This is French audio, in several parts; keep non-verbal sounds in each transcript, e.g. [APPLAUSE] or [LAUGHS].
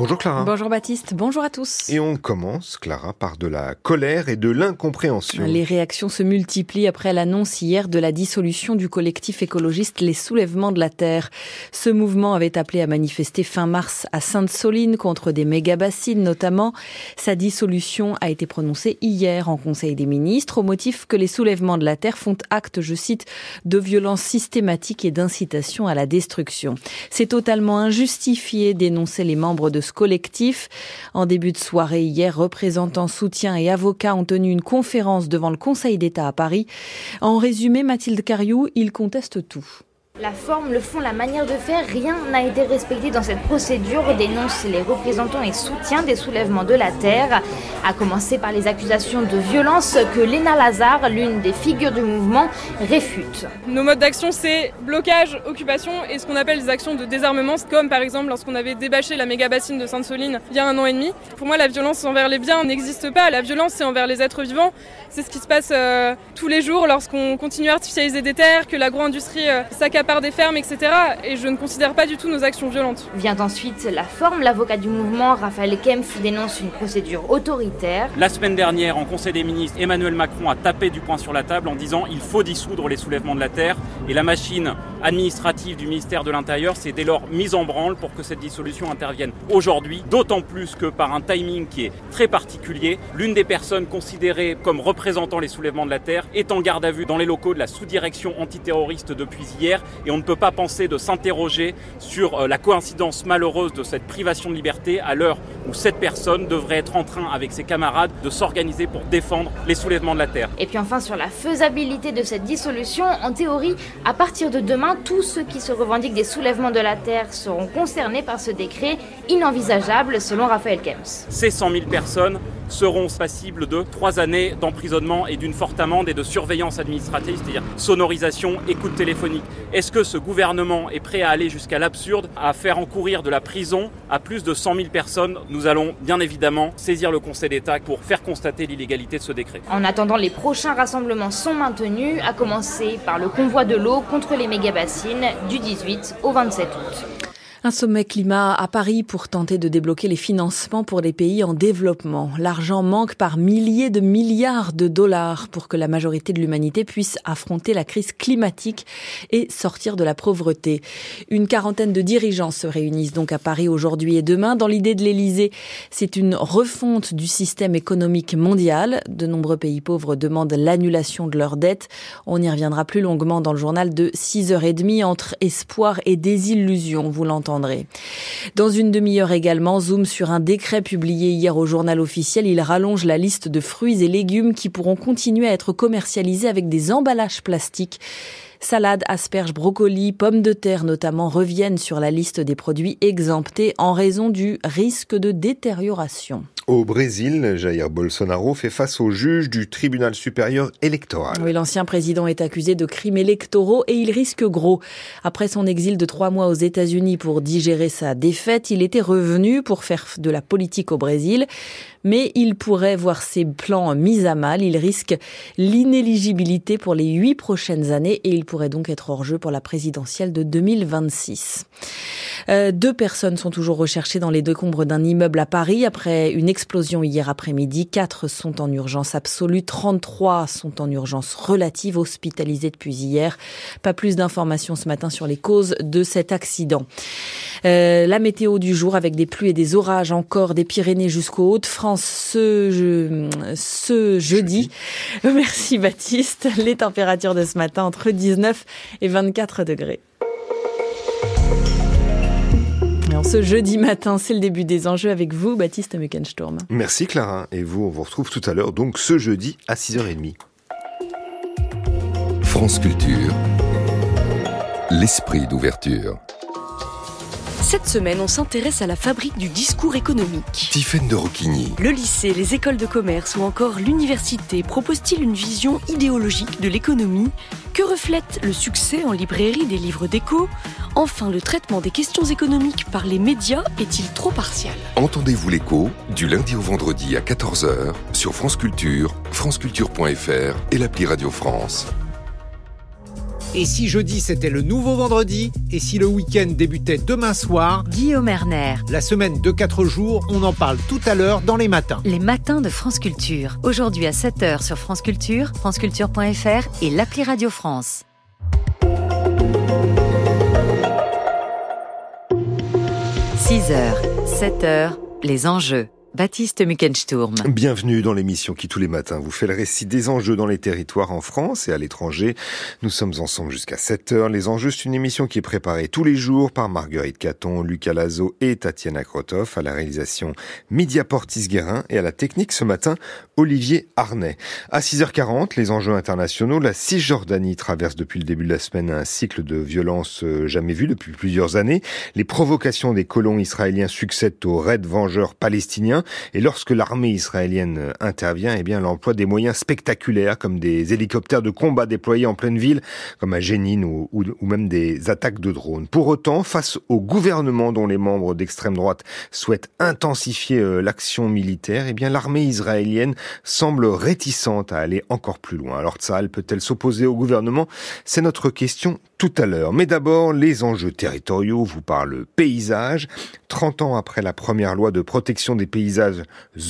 Bonjour Clara. Bonjour Baptiste, bonjour à tous. Et on commence, Clara, par de la colère et de l'incompréhension. Les réactions se multiplient après l'annonce hier de la dissolution du collectif écologiste Les Soulèvements de la Terre. Ce mouvement avait appelé à manifester fin mars à Sainte-Soline contre des méga-bassines notamment. Sa dissolution a été prononcée hier en Conseil des ministres au motif que les Soulèvements de la Terre font acte, je cite, de violence systématique et d'incitation à la destruction. C'est totalement injustifié d'énoncer les membres de collectif. En début de soirée hier, représentants, soutiens et avocats ont tenu une conférence devant le Conseil d'État à Paris. En résumé, Mathilde Cariou, ils contestent tout. La forme, le fond, la manière de faire, rien n'a été respecté dans cette procédure, dénoncent les représentants et soutiens des soulèvements de la Terre, à commencer par les accusations de violence que Léna Lazare, l'une des figures du mouvement, réfute. Nos modes d'action, c'est blocage, occupation et ce qu'on appelle des actions de désarmement, comme par exemple lorsqu'on avait débâché la méga bassine de Sainte-Soline il y a un an et demi. Pour moi, la violence envers les biens n'existe pas. La violence, c'est envers les êtres vivants. C'est ce qui se passe euh, tous les jours lorsqu'on continue à artificialiser des terres, que l'agro-industrie euh, s'accapare des fermes, etc. Et je ne considère pas du tout nos actions violentes. Vient ensuite la forme. L'avocat du mouvement, Raphaël Kempf, dénonce une procédure autoritaire. La semaine dernière, en Conseil des ministres, Emmanuel Macron a tapé du poing sur la table en disant il faut dissoudre les soulèvements de la terre. Et la machine administrative du ministère de l'Intérieur s'est dès lors mise en branle pour que cette dissolution intervienne aujourd'hui, d'autant plus que par un timing qui est très particulier, l'une des personnes considérées comme représentant les soulèvements de la terre est en garde à vue dans les locaux de la sous-direction antiterroriste depuis hier et on ne peut pas penser de s'interroger sur euh, la coïncidence malheureuse de cette privation de liberté à l'heure où cette personne devrait être en train avec ses camarades de s'organiser pour défendre les soulèvements de la terre. Et puis enfin sur la faisabilité de cette dissolution, en théorie, à partir de demain, tous ceux qui se revendiquent des soulèvements de la terre seront concernés par ce décret inenvisageable selon Raphaël Kems. Ces 100 000 personnes seront passibles de trois années d'emprisonnement et d'une forte amende et de surveillance administrative, c'est-à-dire sonorisation, écoute téléphonique. Est-ce que ce gouvernement est prêt à aller jusqu'à l'absurde, à faire encourir de la prison à plus de 100 000 personnes? Nous allons bien évidemment saisir le Conseil d'État pour faire constater l'illégalité de ce décret. En attendant, les prochains rassemblements sont maintenus, à commencer par le convoi de l'eau contre les méga-bassines du 18 au 27 août. Un sommet climat à Paris pour tenter de débloquer les financements pour les pays en développement. L'argent manque par milliers de milliards de dollars pour que la majorité de l'humanité puisse affronter la crise climatique et sortir de la pauvreté. Une quarantaine de dirigeants se réunissent donc à Paris aujourd'hui et demain. Dans l'idée de l'Élysée, c'est une refonte du système économique mondial. De nombreux pays pauvres demandent l'annulation de leurs dettes. On y reviendra plus longuement dans le journal de 6h30 entre espoir et désillusion. Vous l'entendez dans une demi-heure également, zoom sur un décret publié hier au journal officiel. Il rallonge la liste de fruits et légumes qui pourront continuer à être commercialisés avec des emballages plastiques. Salades, asperges, brocolis, pommes de terre notamment reviennent sur la liste des produits exemptés en raison du risque de détérioration. Au Brésil, Jair Bolsonaro fait face au juge du tribunal supérieur électoral. Oui, l'ancien président est accusé de crimes électoraux et il risque gros. Après son exil de trois mois aux États-Unis pour digérer sa défaite, il était revenu pour faire de la politique au Brésil. Mais il pourrait voir ses plans mis à mal. Il risque l'inéligibilité pour les huit prochaines années et il pourrait donc être hors jeu pour la présidentielle de 2026. Euh, deux personnes sont toujours recherchées dans les décombres d'un immeuble à Paris après une explosion hier après-midi. Quatre sont en urgence absolue, 33 sont en urgence relative, hospitalisés depuis hier. Pas plus d'informations ce matin sur les causes de cet accident. Euh, la météo du jour avec des pluies et des orages encore des Pyrénées jusqu'aux Hauts-de-France ce, je, ce jeudi. Merci Baptiste. Les températures de ce matin entre 19 et 24 degrés. Alors, ce jeudi matin, c'est le début des enjeux avec vous, Baptiste Meckensturm. Merci Clara. Et vous, on vous retrouve tout à l'heure, donc ce jeudi à 6h30. France Culture. L'esprit d'ouverture. Cette semaine, on s'intéresse à la fabrique du discours économique. Tiffaine de Roquigny. Le lycée, les écoles de commerce ou encore l'université proposent-ils une vision idéologique de l'économie? Que reflète le succès en librairie des livres d'écho Enfin, le traitement des questions économiques par les médias est-il trop partial? Entendez-vous l'écho du lundi au vendredi à 14h sur France Culture, franceculture.fr et l'appli Radio France. Et si jeudi c'était le nouveau vendredi Et si le week-end débutait demain soir Guillaume Erner. La semaine de 4 jours, on en parle tout à l'heure dans les matins. Les matins de France Culture. Aujourd'hui à 7h sur France Culture, franceculture.fr et l'appli Radio France. 6h, 7h, les enjeux. Baptiste Muckensturm. Bienvenue dans l'émission qui tous les matins vous fait le récit des enjeux dans les territoires en France et à l'étranger. Nous sommes ensemble jusqu'à 7 heures. Les enjeux, c'est une émission qui est préparée tous les jours par Marguerite Caton, Lucas Lazo et Tatiana Krotov à la réalisation Media Portis-Guérin et à la technique ce matin Olivier Arnay. À 6h40, les enjeux internationaux, la Cisjordanie traverse depuis le début de la semaine un cycle de violence euh, jamais vu depuis plusieurs années. Les provocations des colons israéliens succèdent aux raids vengeurs palestiniens et lorsque l'armée israélienne euh, intervient, eh bien, l'emploi des moyens spectaculaires comme des hélicoptères de combat déployés en pleine ville, comme à Jénine ou, même des attaques de drones. Pour autant, face au gouvernement dont les membres d'extrême droite souhaitent intensifier euh, l'action militaire, eh bien, l'armée israélienne semble réticente à aller encore plus loin. Alors, Tsahal peut-elle s'opposer au gouvernement? C'est notre question tout à l'heure. Mais d'abord, les enjeux territoriaux vous parlent paysage. 30 ans après la première loi de protection des paysages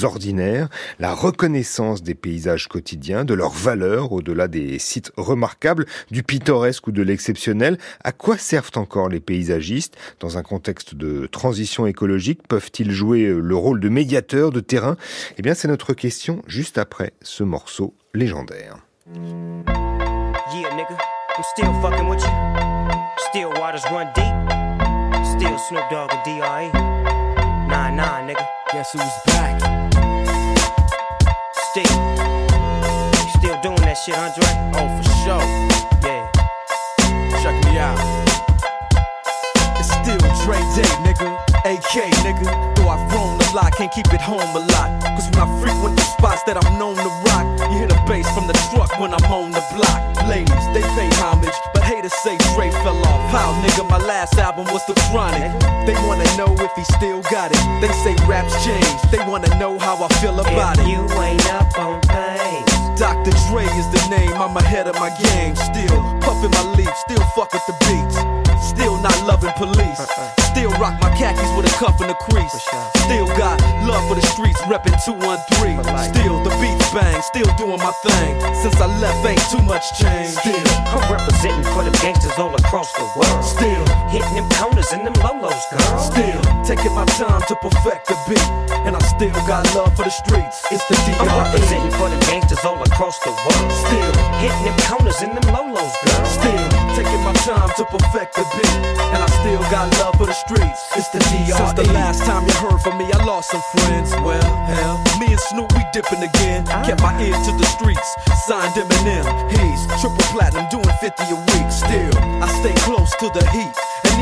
ordinaires, la reconnaissance des paysages quotidiens, de leurs valeurs au-delà des sites remarquables, du pittoresque ou de l'exceptionnel, à quoi servent encore les paysagistes? Dans un contexte de transition écologique Peuvent-ils jouer le rôle de médiateur de terrain? Eh bien, c'est notre question juste après ce morceau légendaire. Yeah, I'm still fucking with you. Still waters run deep. Still Snoop Dogg and D.R.E. Nah, nah, nigga. Guess who's back? Still. Still doing that shit, Andre? Oh, for sure. Yeah. Check me out. It's still Dre Day, nigga. AK, nigga. Though I've grown a lot, can't keep it home a lot. Cause when I frequent last album was The Chronic. They wanna know if he still got it. They say raps change, they wanna know how I feel about if it. You ain't up on things. Dr. Dre is the name, I'm ahead of my game. Still puffin' my leaf, still fuck with the beats. Still not loving police. Uh-uh. Still rock my khakis with a cuff and a crease. Still got love for the streets, reppin' 213. Still the beats bang, still doing my thing. Since I left, ain't too much change. Still, I'm representing for the gangsters all across the world. Still, hitting them corners and them lolos, girl. Still, taking my time to perfect the beat. And I still got love for the streets. It's the D.R.E. I'm representing for the gangsters all across the world. Still, hitting them corners and them lolos, girl. Still, taking my time to perfect the beat. And I still got love for the streets streets. It's the DR. Since the last time you heard from me, I lost some friends. Well, hell, me and Snoop, we dipping again. Kept my ear to the streets, signed Eminem. He's triple platinum, doing 50 a week. Still, I stay close to the heat.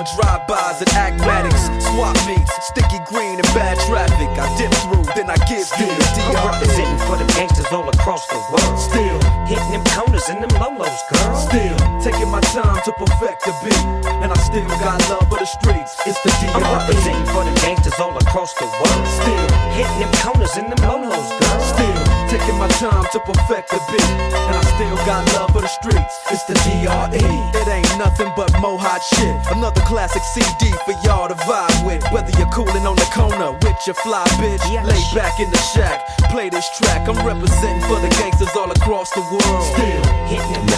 of drive-bys and acmatics. Swap meets, sticky green and bad traffic. I dip through, then I give still, you the DR. I'm representing for the gangsters all across the world. Still, hitting them corners and them lolos, girl. Still, taking my time to perfect the beat. And I still got love for the streets. It's the DR. I'm representing for the gangsters all across the world. Still, hitting them corners and them lolos, girl. Still, taking my time to perfect the beat. And I still got love for the streets. It's the DRE. It ain't nothing but mo hot shit. Another classic CD for y'all to vibe with. Whether you're cooling on the corner with your fly bitch, lay back in the shack, play this track. I'm representing for the gangsters all across the world. Still,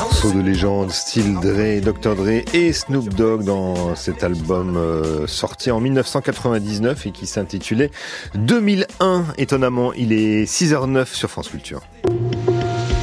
Morceau de légende, style Dre, Dr. Dre et Snoop Dogg dans cet album euh, sorti en 1999 et qui s'intitulait 2001. Étonnamment, il est 6h09 sur France Culture.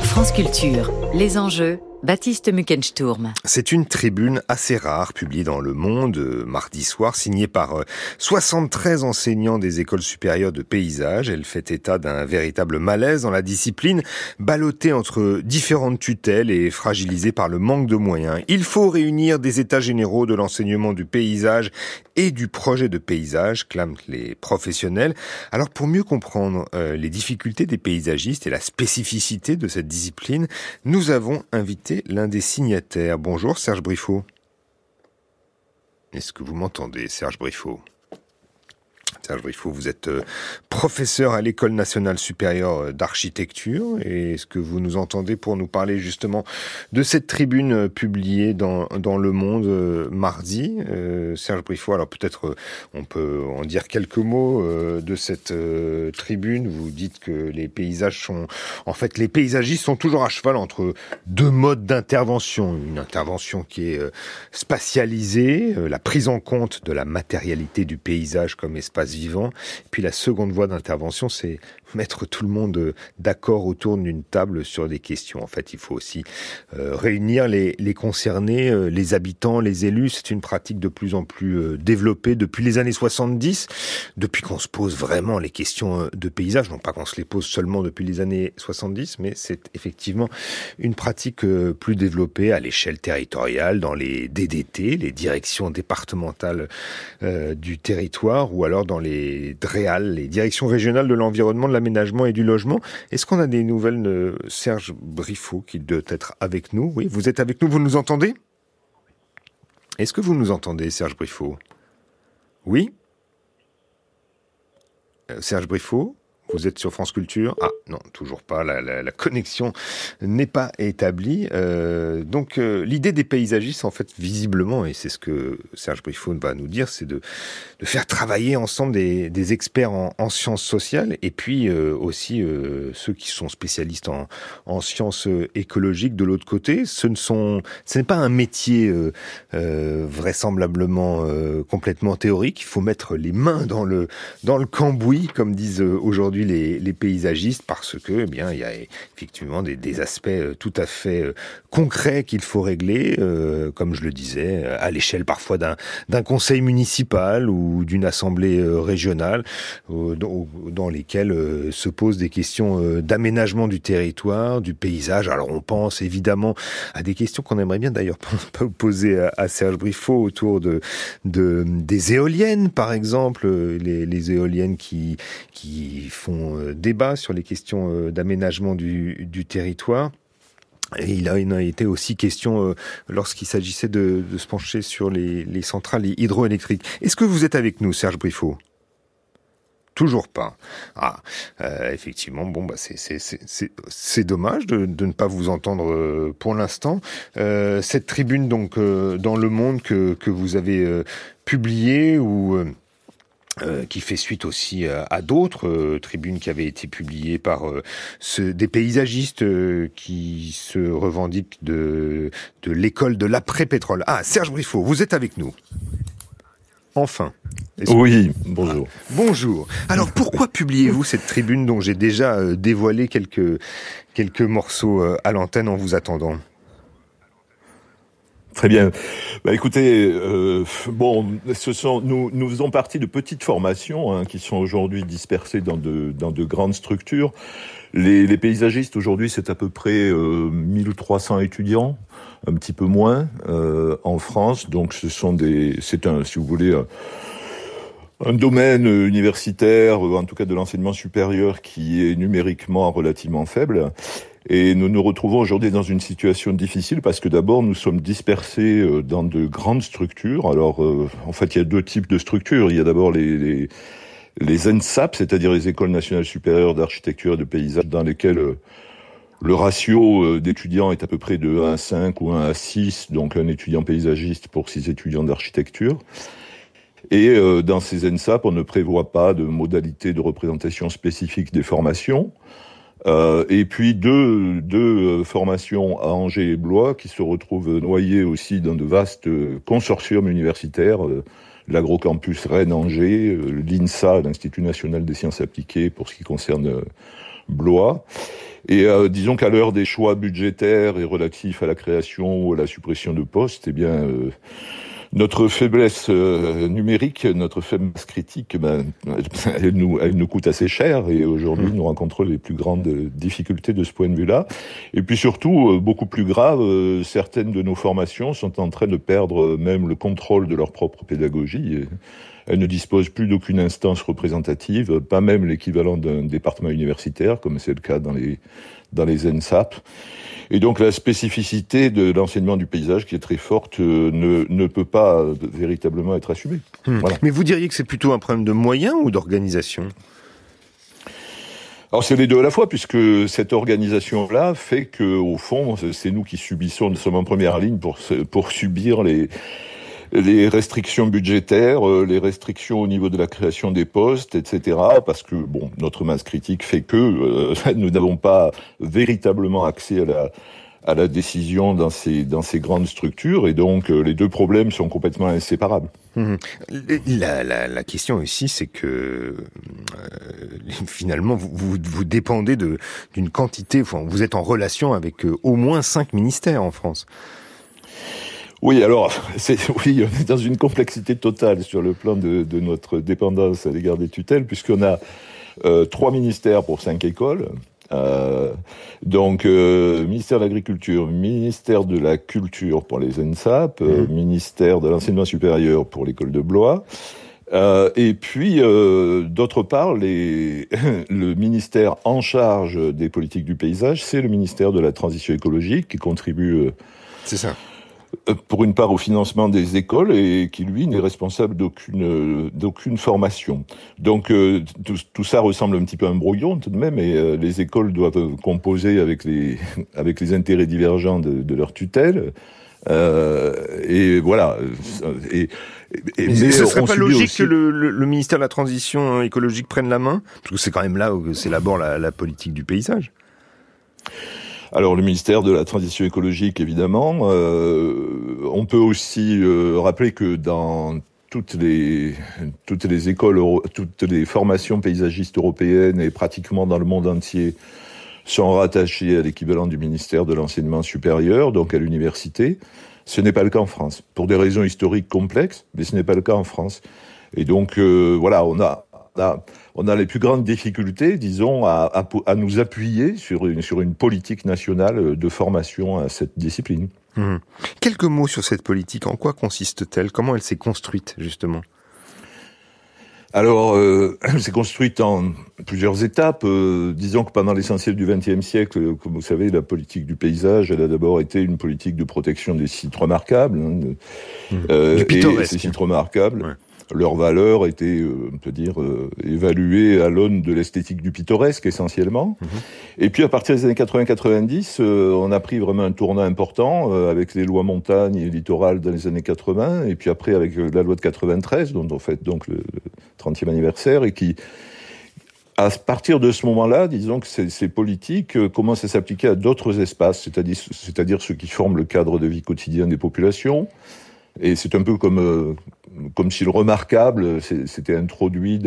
France Culture, les enjeux Baptiste Muckensturm. C'est une tribune assez rare publiée dans Le Monde euh, mardi soir, signée par 73 euh, enseignants des écoles supérieures de paysage. Elle fait état d'un véritable malaise dans la discipline, ballottée entre différentes tutelles et fragilisée par le manque de moyens. Il faut réunir des états généraux de l'enseignement du paysage et du projet de paysage, clament les professionnels. Alors pour mieux comprendre euh, les difficultés des paysagistes et la spécificité de cette discipline, nous avons invité l'un des signataires. Bonjour Serge Briffaut. Est-ce que vous m'entendez, Serge Briffaut? Serge Briffaut, vous êtes euh, professeur à l'École nationale supérieure euh, d'architecture. Et est-ce que vous nous entendez pour nous parler justement de cette tribune euh, publiée dans, dans Le Monde mardi Serge Briffaut, alors peut-être on peut en dire quelques mots de cette tribune. Vous dites que les paysages sont... En fait, les paysagistes sont toujours à cheval entre deux modes d'intervention. Une intervention qui est spatialisée, la prise en compte de la matérialité du paysage comme espace puis la seconde voie d'intervention, c'est mettre tout le monde euh, d'accord autour d'une table sur des questions. En fait, il faut aussi euh, réunir les, concernés, euh, les habitants, les élus. C'est une pratique de plus en plus développée depuis les années 70, depuis qu'on se pose vraiment les questions de paysage. Non pas qu'on se les pose seulement depuis les années 70, mais c'est effectivement une pratique plus développée à l'échelle territoriale, dans les DDT, les directions départementales du territoire, ou alors dans les DREAL, les directions régionales de l'environnement, de l'aménagement et du logement. Est-ce qu'on a des nouvelles de Serge Briffaut qui doit être avec nous? Oui, vous êtes avec nous, vous nous entendez? Est-ce que vous nous entendez, Serge Briffaut? Oui? Euh, Serge Briffaut? Vous êtes sur France Culture. Ah non, toujours pas. La, la, la connexion n'est pas établie. Euh, donc euh, l'idée des paysagistes, en fait, visiblement, et c'est ce que Serge Briffaut va nous dire, c'est de, de faire travailler ensemble des, des experts en, en, sciences sociales et puis euh, aussi euh, ceux qui sont spécialistes en, en sciences écologiques de l'autre côté. Ce ne sont, ce n'est pas un métier vraisemblablement complètement théorique. Il faut mettre les mains dans le dans le cambouis, comme disent aujourd'hui les, paysagistes parce que, eh bien, il y a effectivement des, aspects euh, tout à fait euh, concrets qu'il faut régler, euh, comme je le disais, à l'échelle parfois d'un conseil municipal ou d'une assemblée régionale, dans, lesquels se posent des questions d'aménagement du territoire, du paysage. Alors on pense évidemment à des questions qu'on aimerait bien d'ailleurs [LAUGHS] poser à, Serge Briffaut autour de, de des éoliennes, par exemple, les, éoliennes qui font euh, débat sur les questions euh, d'aménagement du, territoire. Et il a, été aussi question euh, lorsqu'il s'agissait de, se pencher sur les, centrales hydroélectriques. Est-ce que vous êtes avec nous, Serge Briffaut? Toujours pas. Ah, effectivement, bon, bah c'est dommage de, ne pas vous entendre pour l'instant. cette tribune donc dans Le Monde que, que vous avez publiée ou euh, qui fait suite aussi euh, à d'autres euh, tribunes qui avaient été publiées par des paysagistes qui se revendiquent de, de l'école de l'après-pétrole. Ah, Serge Briffaut, vous êtes avec nous. Enfin. Oui, bonjour. Ah, bonjour. Alors pourquoi [LAUGHS] publiez-vous cette tribune dont j'ai déjà dévoilé quelques, quelques morceaux à l'antenne en vous attendant? Très bien. Bah, écoutez, euh, bon, ce sont, nous, nous faisons partie de petites formations hein, qui sont aujourd'hui dispersées dans de, dans de grandes structures. Les, les paysagistes aujourd'hui, c'est à peu près euh, 1300 étudiants, un petit peu moins euh, en France. Donc, ce sont des, c'est un, si vous voulez. Un, domaine universitaire, en tout cas de l'enseignement supérieur, qui est numériquement relativement faible. Et nous nous retrouvons aujourd'hui dans une situation difficile parce que d'abord nous sommes dispersés euh, dans de grandes structures. Alors euh, en fait il y a deux types de structures. Il y a d'abord les, les, les c'est-à-dire les écoles nationales supérieures d'architecture et de paysage, dans lesquelles euh, le ratio d'étudiants est à peu près de 1 à 5 ou 1 à 6, donc un étudiant paysagiste pour 6 étudiants d'architecture. Et dans ces ENSAP, on ne prévoit pas de modalité de représentation spécifique des formations. Euh, et puis deux, deux euh, formations à Angers et Blois qui se retrouvent noyées aussi dans de vastes consortiums universitaires, euh, l'agrocampus Rennes-Angers, l'INSA, l'Institut national des sciences appliquées pour ce qui concerne Blois. Et disons qu'à l'heure des choix budgétaires et relatifs à la création ou à la suppression de postes, eh bien, notre faiblesse euh, numérique, notre faiblesse critique, ben, [LAUGHS] elle, nous, elle nous coûte assez cher et aujourd'hui mmh. nous rencontrons les plus grandes difficultés de ce point de vue-là. Et puis surtout, beaucoup plus grave, certaines de nos formations sont en train de perdre même le contrôle de leur propre pédagogie. Elles ne disposent plus d'aucune instance représentative, pas même l'équivalent d'un département universitaire, comme c'est le cas dans les, dans les ENSAP. Et donc la spécificité de l'enseignement du paysage, qui est très forte, euh, ne, ne peut pas véritablement être assumée. Hmm. Mais vous diriez que c'est plutôt un problème de moyens ou d'organisation? Alors c'est les deux à la fois, puisque cette organisation-là fait que, au fond, c'est nous qui subissons, nous sommes en première ligne pour, pour subir les, les restrictions budgétaires, euh, les restrictions au niveau de la création des postes, etc. Parce que bon, notre masse critique fait que euh, [LAUGHS] nous n'avons pas véritablement accès à la à la décision dans ces dans ces grandes structures et donc euh, les deux problèmes sont complètement inséparables. Mmh. La, la, la, question ici, c'est que [LAUGHS] finalement vous, vous, vous dépendez de d'une quantité, enfin, vous êtes en relation avec au moins cinq ministères en France. Oui, alors, [LAUGHS] c'est, oui, on est dans une complexité totale sur le plan de, de notre dépendance à l'égard des tutelles, puisqu'on a euh, trois ministères pour cinq écoles. Euh, donc, euh, ministère de l'Agriculture, ministère de la Culture pour les ENSAP, euh, mmh. ministère de l'Enseignement supérieur pour l'école de Blois, euh, et puis, d'autre part, les, [LAUGHS] le ministère en charge des politiques du paysage, c'est le ministère de la Transition écologique qui contribue. c'est ça euh, pour une part au financement des écoles et qui lui n'est responsable d'aucune d'aucune formation. Donc euh, tout, ça ressemble un petit peu à un brouillon tout de même et euh, les écoles doivent composer avec les [LAUGHS] avec les intérêts divergents de, de leur tutelle. et voilà. Et, et, mais ce serait pas logique que le, le, ministère de la Transition écologique prenne la main? Parce que c'est quand même là où c'est d'abord la, la politique du paysage. Alors le ministère de la Transition écologique, évidemment. Euh, on peut aussi euh, rappeler que dans toutes les toutes les écoles, toutes les formations paysagistes européennes et pratiquement dans le monde entier sont rattachées à l'équivalent du ministère de l'enseignement supérieur, donc à l'université. Ce n'est pas le cas en France, pour des raisons historiques complexes, mais ce n'est pas le cas en France. Et donc euh, voilà, on a on a les plus grandes difficultés, disons, à, nous appuyer sur une, sur une politique nationale de formation à cette discipline. Mmh. Quelques mots sur cette politique. En quoi consiste-t-elle? Comment elle s'est construite, justement? Alors, euh, elle s'est construite en plusieurs étapes. Euh, disons que pendant l'essentiel du XXe siècle, comme vous savez, la politique du paysage, elle a d'abord été une politique de protection des sites remarquables. Hein, mmh. euh, du pittoresque. Et ces sites remarquables leur valeur était, euh, on peut dire, euh, évaluée à l'aune de l'esthétique du pittoresque essentiellement. Mhm. Et puis à partir des années 80-90, euh, on a pris vraiment un tournant important avec les lois montagne et littoral dans les années 80, et puis après avec la loi de 93, dont on fête donc le 30e anniversaire, et qui à partir de ce moment-là, disons que ces, ces politiques commencent à s'appliquer à d'autres espaces, c'est-à-dire, c'est-à-dire ceux qui forment le cadre de vie quotidien des populations, et c'est un peu comme, euh, comme si le remarquable s'était introduit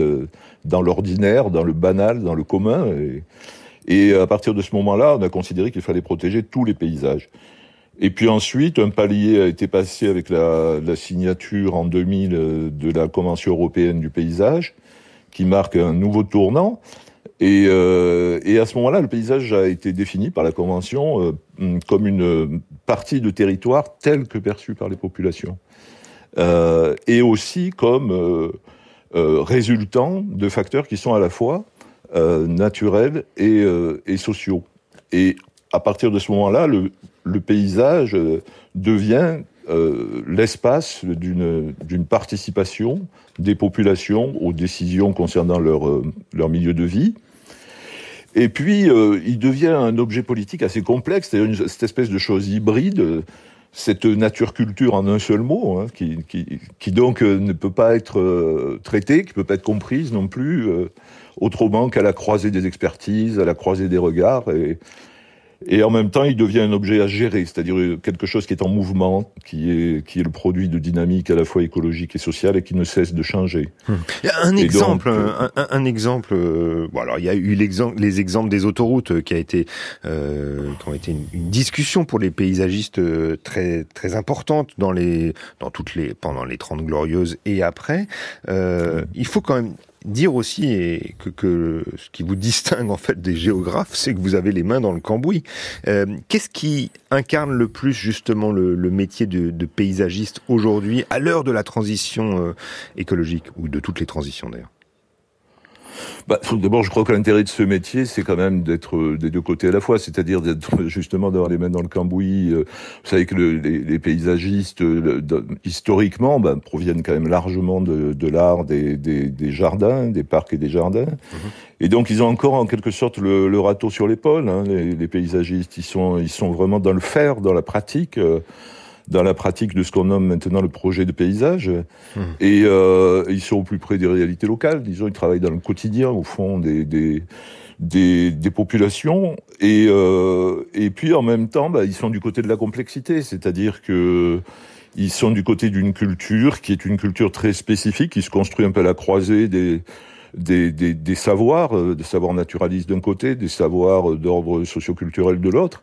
dans l'ordinaire, dans le banal, dans le commun. Et, et à partir de ce moment-là, on a considéré qu'il fallait protéger tous les paysages. Et puis ensuite, un palier a été passé avec la, la signature en 2000 euh, de la Convention européenne du paysage, qui marque un nouveau tournant. Et, euh, et, à ce moment-là, le paysage a été défini par la Convention euh, comme une partie de territoire telle que perçue par les populations. Euh, et aussi comme résultant de facteurs qui sont à la fois naturels et, sociaux. Et à partir de ce moment-là, le, le, paysage devient l'espace d'une participation des populations aux décisions concernant leur, leur milieu de vie, et puis, euh, il devient un objet politique assez complexe, cette espèce de chose hybride, cette nature-culture en un seul mot, hein, qui, qui, qui, donc euh, ne peut pas être euh, traitée, qui peut pas être comprise non plus autrement qu'à la croisée des expertises, à la croisée des regards. Et, et en même temps, il devient un objet à gérer, c'est-à-dire quelque chose qui est en mouvement, qui est, qui est le produit de dynamique à la fois écologique et sociale et qui ne cesse de changer. Hum. Un exemple, un, un, exemple. Euh, bon, alors il y a eu l'exemple, les exemples des autoroutes euh, qui a été, euh, qui ont été une, discussion pour les paysagistes euh, très très importante dans les, dans toutes les, pendant les 30 glorieuses et après. Euh, il faut quand même dire aussi que, que, ce qui vous distingue en fait des géographes, c'est que vous avez les mains dans le cambouis. Euh, Qu'est-ce qui incarne le plus justement le, le métier de, de paysagiste aujourd'hui, à l'heure de la transition euh, écologique ou de toutes les transitions d'ailleurs? Bah, D'abord, je crois que l'intérêt de ce métier, c'est quand même d'être euh, des deux côtés à la fois, c'est-à-dire d'être [LAUGHS] justement d'avoir les mains dans le cambouis. Euh, vous savez que le, les, les, paysagistes, euh, historiquement, bah, proviennent quand même largement de, de l'art des, des, des, jardins, des parcs et des jardins. Mhm. Et donc, ils ont encore en quelque sorte le, le râteau sur l'épaule. Hein, les, les, paysagistes, ils sont, ils sont vraiment dans le faire, dans la pratique dans la pratique de ce qu'on nomme maintenant le projet de paysage. Mmh. Et euh, ils sont au plus près des réalités locales. Disons, ils travaillent dans le quotidien, au fond, des, des, des, des populations. Et, euh, et puis, en même temps, bah, ils sont du côté de la complexité. C'est-à-dire que ils sont du côté d'une culture qui est une culture très spécifique, qui se construit un peu à la croisée des, des, des, des savoirs, euh, des savoirs naturalistes d'un côté, des savoirs d'ordre socioculturel de l'autre.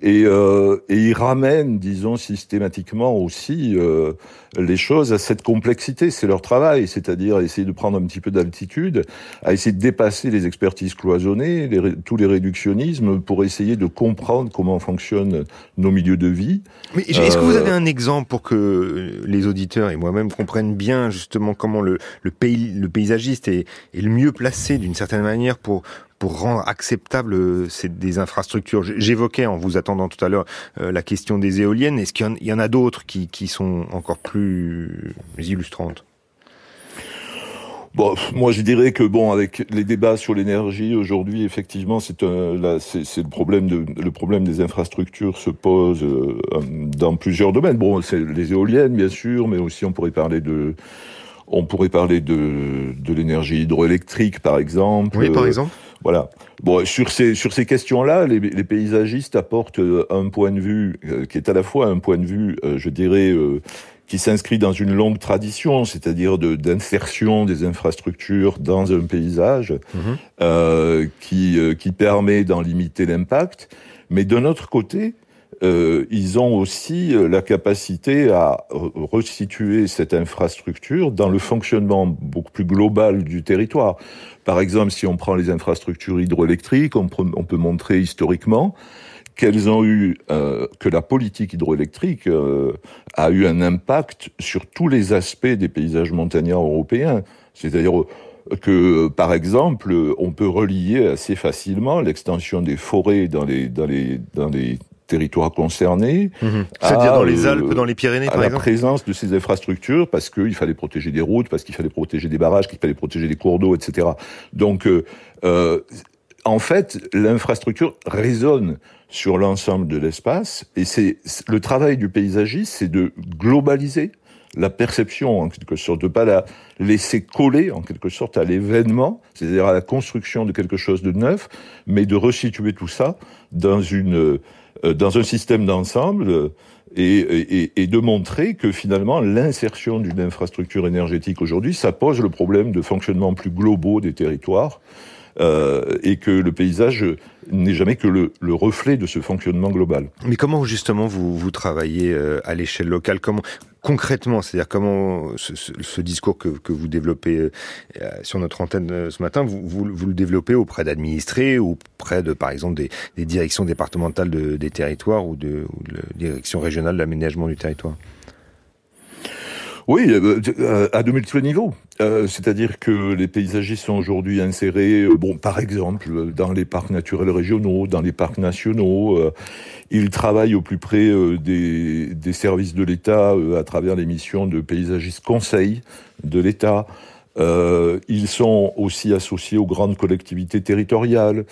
Et, euh, et il ramène, disons, systématiquement aussi euh, les choses à cette complexité. C'est leur travail, c'est-à-dire essayer de prendre un petit peu d'altitude, à essayer de dépasser les expertises cloisonnées, les, tous les réductionnismes, pour essayer de comprendre comment fonctionnent nos milieux de vie. Mais est-ce que vous avez un exemple pour que les auditeurs et moi-même comprennent bien justement comment le, le, pays, le paysagiste est, est le mieux placé d'une certaine manière pour pour rendre acceptable euh, ces, des infrastructures. J'évoquais en vous attendant tout à l'heure euh, la question des éoliennes. Est-ce qu'il y, en a d'autres qui, qui sont encore plus illustrantes? Bon, moi je dirais que bon, avec les débats sur l'énergie aujourd'hui, effectivement, c'est c'est le problème de le problème des infrastructures se pose euh, dans plusieurs domaines. Bon, c'est les éoliennes bien sûr, mais aussi on pourrait parler de on pourrait parler de de l'énergie hydroélectrique par exemple. Oui, par exemple. Voilà. Bon, sur ces sur ces questions-là, les, les, paysagistes apportent euh, un point de vue euh, qui est à la fois un point de vue, euh, je dirais, qui s'inscrit dans une longue tradition, c'est-à-dire d'insertion des infrastructures dans un paysage, mmh. qui qui permet d'en limiter l'impact. Mais d'un autre côté, euh, ils ont aussi la capacité à resituer cette infrastructure dans le fonctionnement beaucoup plus global du territoire. Par exemple, si on prend les infrastructures hydroélectriques, on, on peut montrer historiquement qu'elles ont eu, euh, que la politique hydroélectrique euh, a eu un impact sur tous les aspects des paysages montagnards européens. C'est-à-dire que, par exemple, on peut relier assez facilement l'extension des forêts dans les, dans les, dans les territoires concernés. Mmh. C'est-à-dire dans les Alpes, dans les Pyrénées, par exemple. La présence de ces infrastructures, parce qu'il fallait protéger des routes, parce qu'il fallait protéger des barrages, qu'il fallait protéger des cours d'eau, etc. Donc, euh, euh, en fait, l'infrastructure résonne sur l'ensemble de l'espace, et c'est le travail du paysagiste, c'est de globaliser la perception, en quelque sorte, de pas la laisser coller, en quelque sorte, à l'événement, c'est-à-dire à la construction de quelque chose de neuf, mais de resituer tout ça dans une euh, dans un système d'ensemble euh, et, et, et, de montrer que finalement l'insertion d'une infrastructure énergétique aujourd'hui, ça pose le problème de fonctionnement plus globaux des territoires euh, et que le paysage n'est jamais que le, le, reflet de ce fonctionnement global. Mais comment justement vous, vous travaillez euh, à l'échelle locale? Comment concrètement, c'est-à-dire comment ce, discours que, que, vous développez euh, sur notre antenne ce matin, vous, vous, le développez auprès d'administrés auprès de, par exemple, des, directions départementales de, des territoires ou de, ou de la direction régionale de l'aménagement du territoire? Oui, euh, euh, à de multiples niveaux. Euh, c'est-à-dire que les paysagistes sont aujourd'hui insérés, bon, par exemple, dans les parcs naturels régionaux, dans les parcs nationaux. ils travaillent au plus près des, services de l'État à travers les missions de paysagistes conseils de l'État. ils sont aussi associés aux grandes collectivités territoriales.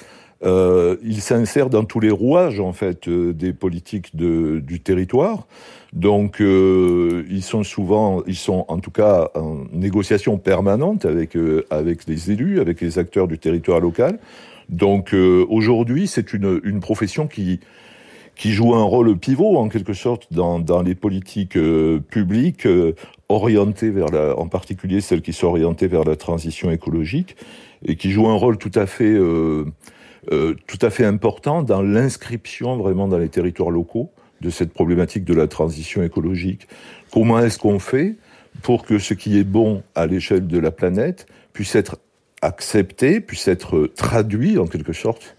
euh, il s'insère dans tous les rouages en fait des politiques du territoire. Donc euh, ils sont souvent, ils sont en tout cas en négociation permanente avec avec les élus, avec les acteurs du territoire local. Donc aujourd'hui, c'est une, une profession qui qui joue un rôle pivot en quelque sorte dans, dans les politiques publiques orientées vers la, en particulier celles qui sont orientées vers la transition écologique et qui joue un rôle tout à fait euh, euh, tout à fait important dans l'inscription vraiment dans les territoires locaux de cette problématique de la transition écologique. Comment est-ce qu'on fait pour que ce qui est bon à l'échelle de la planète puisse être accepté, puisse être traduit en quelque sorte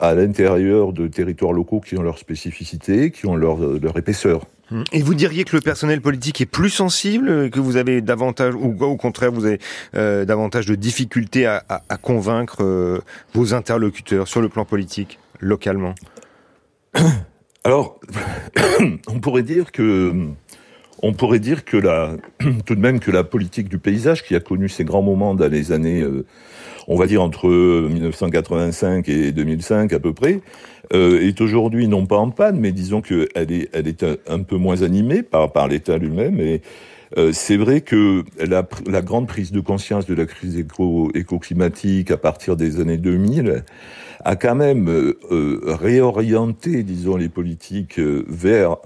à l'intérieur de territoires locaux qui ont leur spécificité, qui ont leur, leur épaisseur? Et vous diriez que le personnel politique est plus sensible, que vous avez davantage, ou au contraire, vous avez euh, davantage de difficultés à, à, convaincre euh, vos interlocuteurs sur le plan politique, localement? [COUGHS] Alors, [COUGHS] on pourrait dire que, on pourrait dire que la, [COUGHS] tout de même que la politique du paysage, qui a connu ses grands moments dans les années, euh, on va dire entre 1985 et 2005 à peu près, euh, est aujourd'hui non pas en panne, mais disons qu'elle est, elle est un, peu moins animée par, par l'État lui-même. Et euh, c'est vrai que la, grande prise de conscience de la crise éco, éco-climatique à partir des années 2000 a quand même euh, euh, réorienté, disons, les politiques vers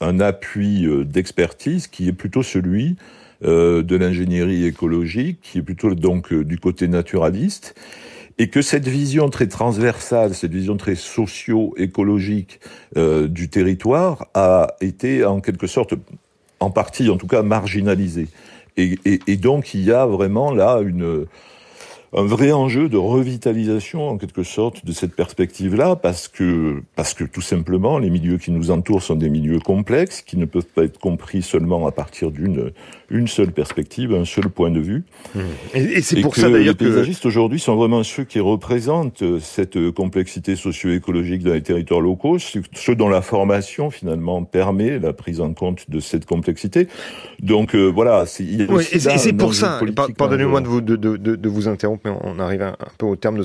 un appui d'expertise qui est plutôt celui de l'ingénierie écologique, qui est plutôt donc du côté naturaliste. Et que cette vision très transversale, cette vision très socio-écologique euh, du territoire a été en quelque sorte, en partie en tout cas, marginalisée. Et, donc il y a vraiment là un vrai enjeu de revitalisation en quelque sorte de cette perspective-là parce que parce que tout simplement les milieux qui nous entourent sont des milieux complexes qui ne peuvent pas être compris seulement à partir d'une une seule perspective, un seul point de vue. Mmh. Et, c'est pour ça d'ailleurs que les paysagistes aujourd'hui sont vraiment ceux qui représentent cette complexité socio-écologique dans les territoires locaux, ceux dont la formation finalement permet la prise en compte de cette complexité. Donc euh, voilà, c'est oui, et c'est pour ça. Pardonnez-moi de vous de, de, de vous interrompre mais on arrive un, peu au terme de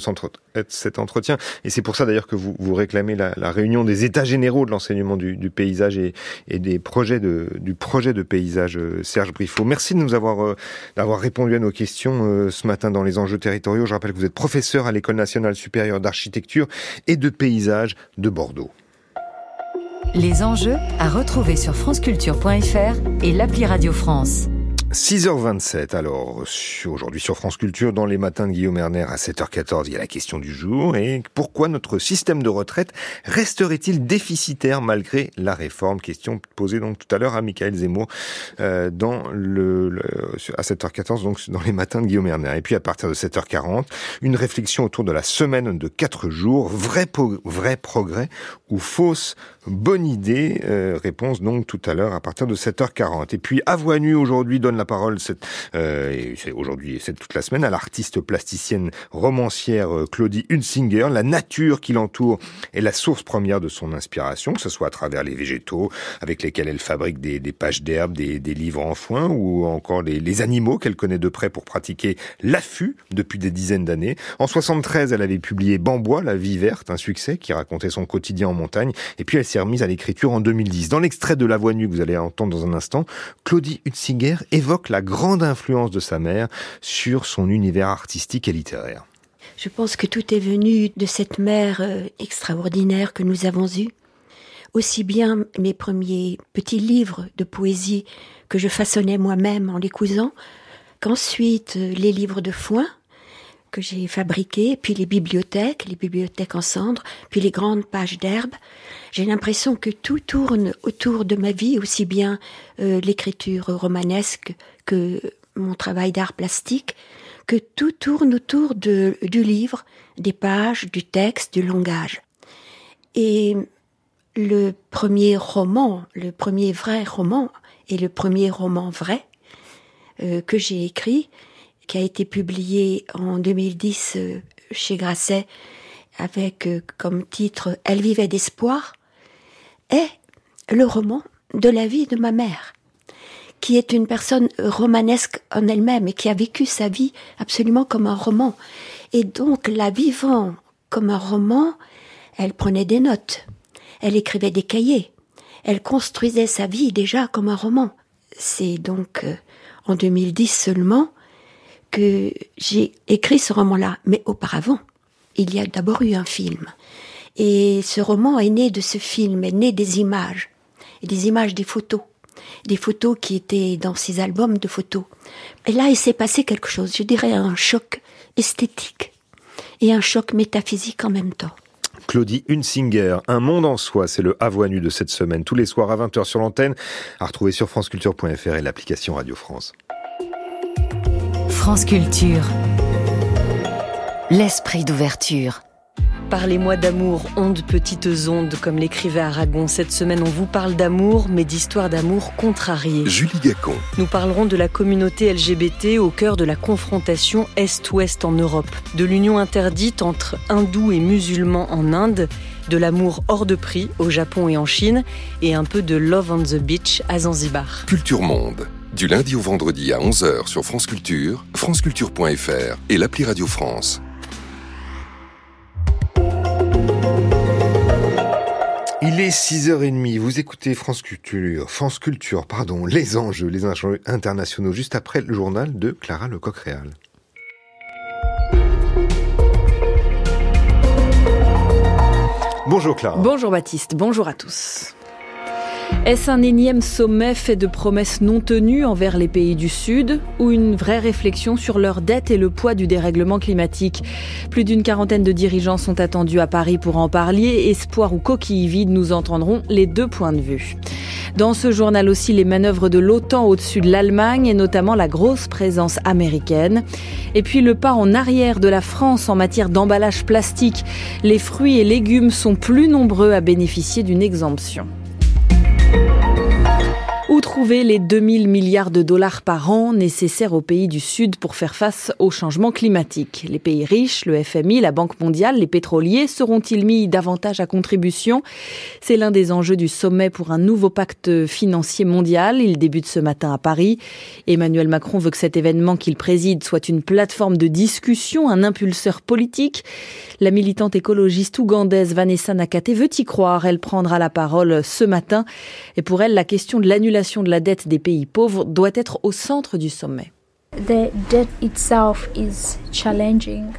cet entretien. Et c'est pour ça d'ailleurs que vous, vous réclamez la, réunion des états généraux de l'enseignement du, paysage et, des projets de, du projet de paysage euh, Serge Briffaut. Merci de nous avoir euh, d'avoir répondu à nos questions euh, ce matin dans les enjeux territoriaux. Je rappelle que vous êtes professeur à l'École nationale supérieure d'architecture et de paysage de Bordeaux. Les enjeux à retrouver sur franceculture.fr et l'appli Radio France. 6h27, alors aujourd'hui sur France Culture, dans les matins de Guillaume Erner à 7h14, il y a la question du jour. Et pourquoi notre système de retraite resterait-il déficitaire malgré la réforme? Question posée donc tout à l'heure à Michael Zemmour euh, dans le, à 7h14, donc dans les matins de Guillaume Erner. Et puis à partir de 7h40, une réflexion autour de la semaine de 4 jours, vrai, vrai progrès ou fausse bonne idée? Euh, Réponse donc tout à l'heure à partir de 7h40. Et puis à voix nue aujourd'hui donne la la parole euh, aujourd'hui et c'est toute la semaine à l'artiste plasticienne romancière euh, Claudie Hunsinger. La nature qui l'entoure est la source première de son inspiration, que ce soit à travers les végétaux avec lesquels elle fabrique des, pages d'herbe, des, livres en foin ou encore les, animaux qu'elle connaît de près pour pratiquer l'affût depuis des dizaines d'années. En 73, elle avait publié Bambois, la vie verte, un succès qui racontait son quotidien en montagne. Et puis elle s'est remise à l'écriture en 2010. Dans l'extrait de La Voix nue que vous allez entendre dans un instant, Claudie Hunsinger évoque la grande influence de sa mère sur son univers artistique et littéraire. Je pense que tout est venu de cette mère euh, extraordinaire que nous avons eue. Aussi bien mes premiers petits livres de poésie que je façonnais moi-même en les cousant, qu'ensuite euh, les livres de foin que j'ai fabriqués, puis les bibliothèques, les bibliothèques en cendres, puis les grandes pages d'herbe. J'ai l'impression que tout tourne autour de ma vie, aussi bien euh, l'écriture romanesque que mon travail d'art plastique, que tout tourne autour de, du livre, des pages, du texte, du langage. Et le premier roman, le premier vrai roman, et le premier roman vrai euh, que j'ai écrit, qui a été publié en 2010 euh, chez Grasset avec comme titre Elle vivait d'espoir, est le roman de la vie de ma mère, qui est une personne romanesque en elle-même et qui a vécu sa vie absolument comme un roman. Et donc, la vivant comme un roman, elle prenait des notes, elle écrivait des cahiers, elle construisait sa vie déjà comme un roman. C'est donc euh, en 2010 seulement que j'ai écrit ce roman-là. Mais auparavant, il y a d'abord eu un film. Et ce roman est né de ce film, est né des images, des images des photos, des photos qui étaient dans ces albums de photos. Et là, il s'est passé quelque chose, je dirais un choc esthétique et un choc métaphysique en même temps. Claudie Hunsinger, Un monde en soi, c'est le nu de cette semaine, tous les soirs à 20h sur l'antenne, à retrouver sur franceculture.fr et l'application Radio France. France Culture. L'esprit d'ouverture. Parlez-moi d'amour, ondes petites ondes, comme l'écrivait Aragon. Cette semaine, on vous parle d'amour, mais d'histoires d'amour contrariées. Julie Gacon. Nous parlerons de la communauté LGBT au cœur de la confrontation Est-Ouest en Europe, de l'union interdite entre hindous et musulmans en Inde, de l'amour hors de prix au Japon et en Chine, et un peu de Love on the Beach à Zanzibar. Culture Monde. Du lundi au vendredi à 11h sur France Culture, franceculture.fr et l'appli Radio France. Il est 6h30, vous écoutez France Culture, France Culture, pardon, les enjeux, les enjeux internationaux, juste après le journal de Clara Lecoq-Réal. Bonjour Clara. Bonjour Baptiste, bonjour à tous. Est-ce un énième sommet fait de promesses non tenues envers les pays du Sud ou une vraie réflexion sur leur dette et le poids du dérèglement climatique? Plus d'une quarantaine de dirigeants sont attendus à Paris pour en parler. Espoir ou coquille vide, nous entendrons les deux points de vue. Dans ce journal aussi, les manœuvres de l'OTAN au-dessus de l'Allemagne et notamment la grosse présence américaine. Et puis le pas en arrière de la France en matière d'emballage plastique. Les fruits et légumes sont plus nombreux à bénéficier d'une exemption. Où trouver les 2000 milliards de dollars par an nécessaires aux pays du Sud pour faire face au changement climatique? Les pays riches, le FMI, la Banque mondiale, les pétroliers seront-ils mis davantage à contribution? C'est l'un des enjeux du sommet pour un nouveau pacte financier mondial. Il débute ce matin à Paris. Emmanuel Macron veut que cet événement qu'il préside soit une plateforme de discussion, un impulseur politique. La militante écologiste ougandaise Vanessa Nakate veut y croire. Elle prendra la parole ce matin. Et pour elle, la question de l'annulation de la dette des pays pauvres doit être au centre du sommet.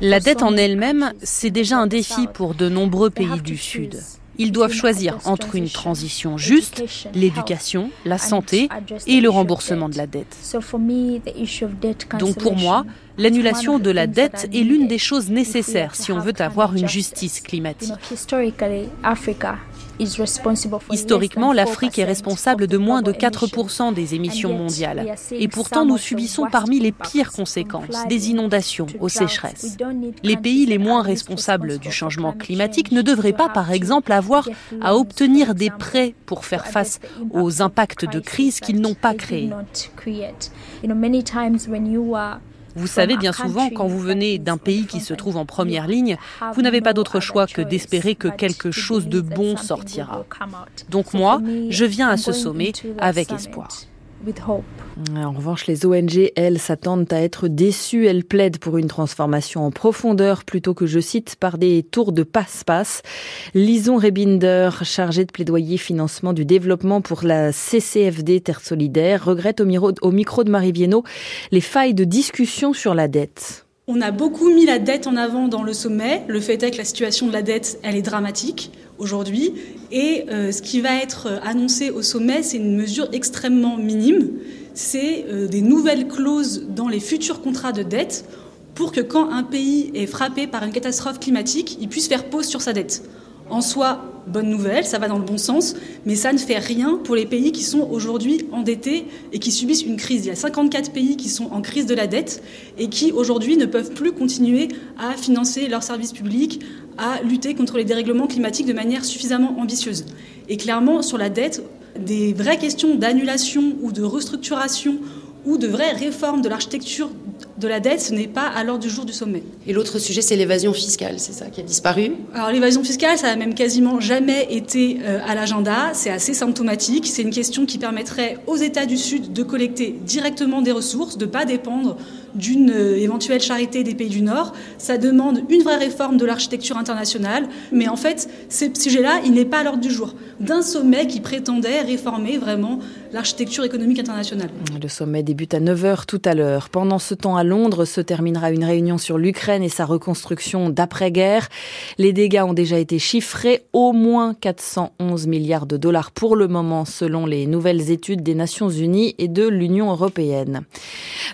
La dette en elle-même, c'est déjà un défi pour de nombreux pays du Sud. Ils doivent choisir entre une transition juste, l'éducation, la santé et le remboursement de la dette. Donc pour moi, l'annulation de la dette est l'une des choses nécessaires si on veut avoir une justice climatique. Historiquement, l'Afrique est responsable de moins de 4% des émissions mondiales. Et pourtant, nous subissons parmi les pires conséquences, des inondations aux sécheresses. Les pays les moins responsables du changement climatique ne devraient pas, par exemple, avoir à obtenir des prêts pour faire face aux impacts de crise qu'ils n'ont pas créés. Vous savez, bien souvent, quand vous venez d'un pays qui se trouve en première ligne, vous n'avez pas d'autre choix que d'espérer que quelque chose de bon sortira. Donc moi, je viens à ce sommet avec espoir. En revanche, les ONG, elles, s'attendent à être déçues. Elles plaident pour une transformation en profondeur plutôt que, je cite, par des tours de passe-passe. Lison Rebinder, chargée de plaidoyer financement du développement pour la CCFD Terre Solidaire, regrette au, au micro de Marie Viennot les failles de discussion sur la dette. On a beaucoup mis la dette en avant dans le sommet. Le fait est que la situation de la dette, elle est dramatique aujourd'hui. Et euh, ce qui va être euh, annoncé au sommet, c'est une mesure extrêmement minime. C'est euh, des nouvelles clauses dans les futurs contrats de dette pour que quand un pays est frappé par une catastrophe climatique, il puisse faire pause sur sa dette. En soi, bonne nouvelle, ça va dans le bon sens, mais ça ne fait rien pour les pays qui sont aujourd'hui endettés et qui subissent une crise. Il y a 54 pays qui sont en crise de la dette et qui aujourd'hui ne peuvent plus continuer à financer leurs services publics, à lutter contre les dérèglements climatiques de manière suffisamment ambitieuse. Et clairement, sur la dette, des vraies questions d'annulation ou de restructuration ou de vraies réformes de l'architecture de la dette, ce n'est pas à l'ordre du jour du sommet. Et l'autre sujet, c'est l'évasion fiscale, c'est ça qui a disparu Alors l'évasion fiscale, ça n'a même quasiment jamais été euh, à l'agenda, c'est assez symptomatique, c'est une question qui permettrait aux États du Sud de collecter directement des ressources, de ne pas dépendre d'une euh, éventuelle charité des pays du Nord. Ça demande une vraie réforme de l'architecture internationale. Mais en fait, ce sujet-là, il n'est pas à l'ordre du jour d'un sommet qui prétendait réformer vraiment l'architecture économique internationale. Le sommet débute à 9h tout à l'heure. Pendant ce temps, à Londres, se terminera une réunion sur l'Ukraine et sa reconstruction d'après-guerre. Les dégâts ont déjà été chiffrés, au moins 411 milliards de dollars pour le moment, selon les nouvelles études des Nations Unies et de l'Union européenne.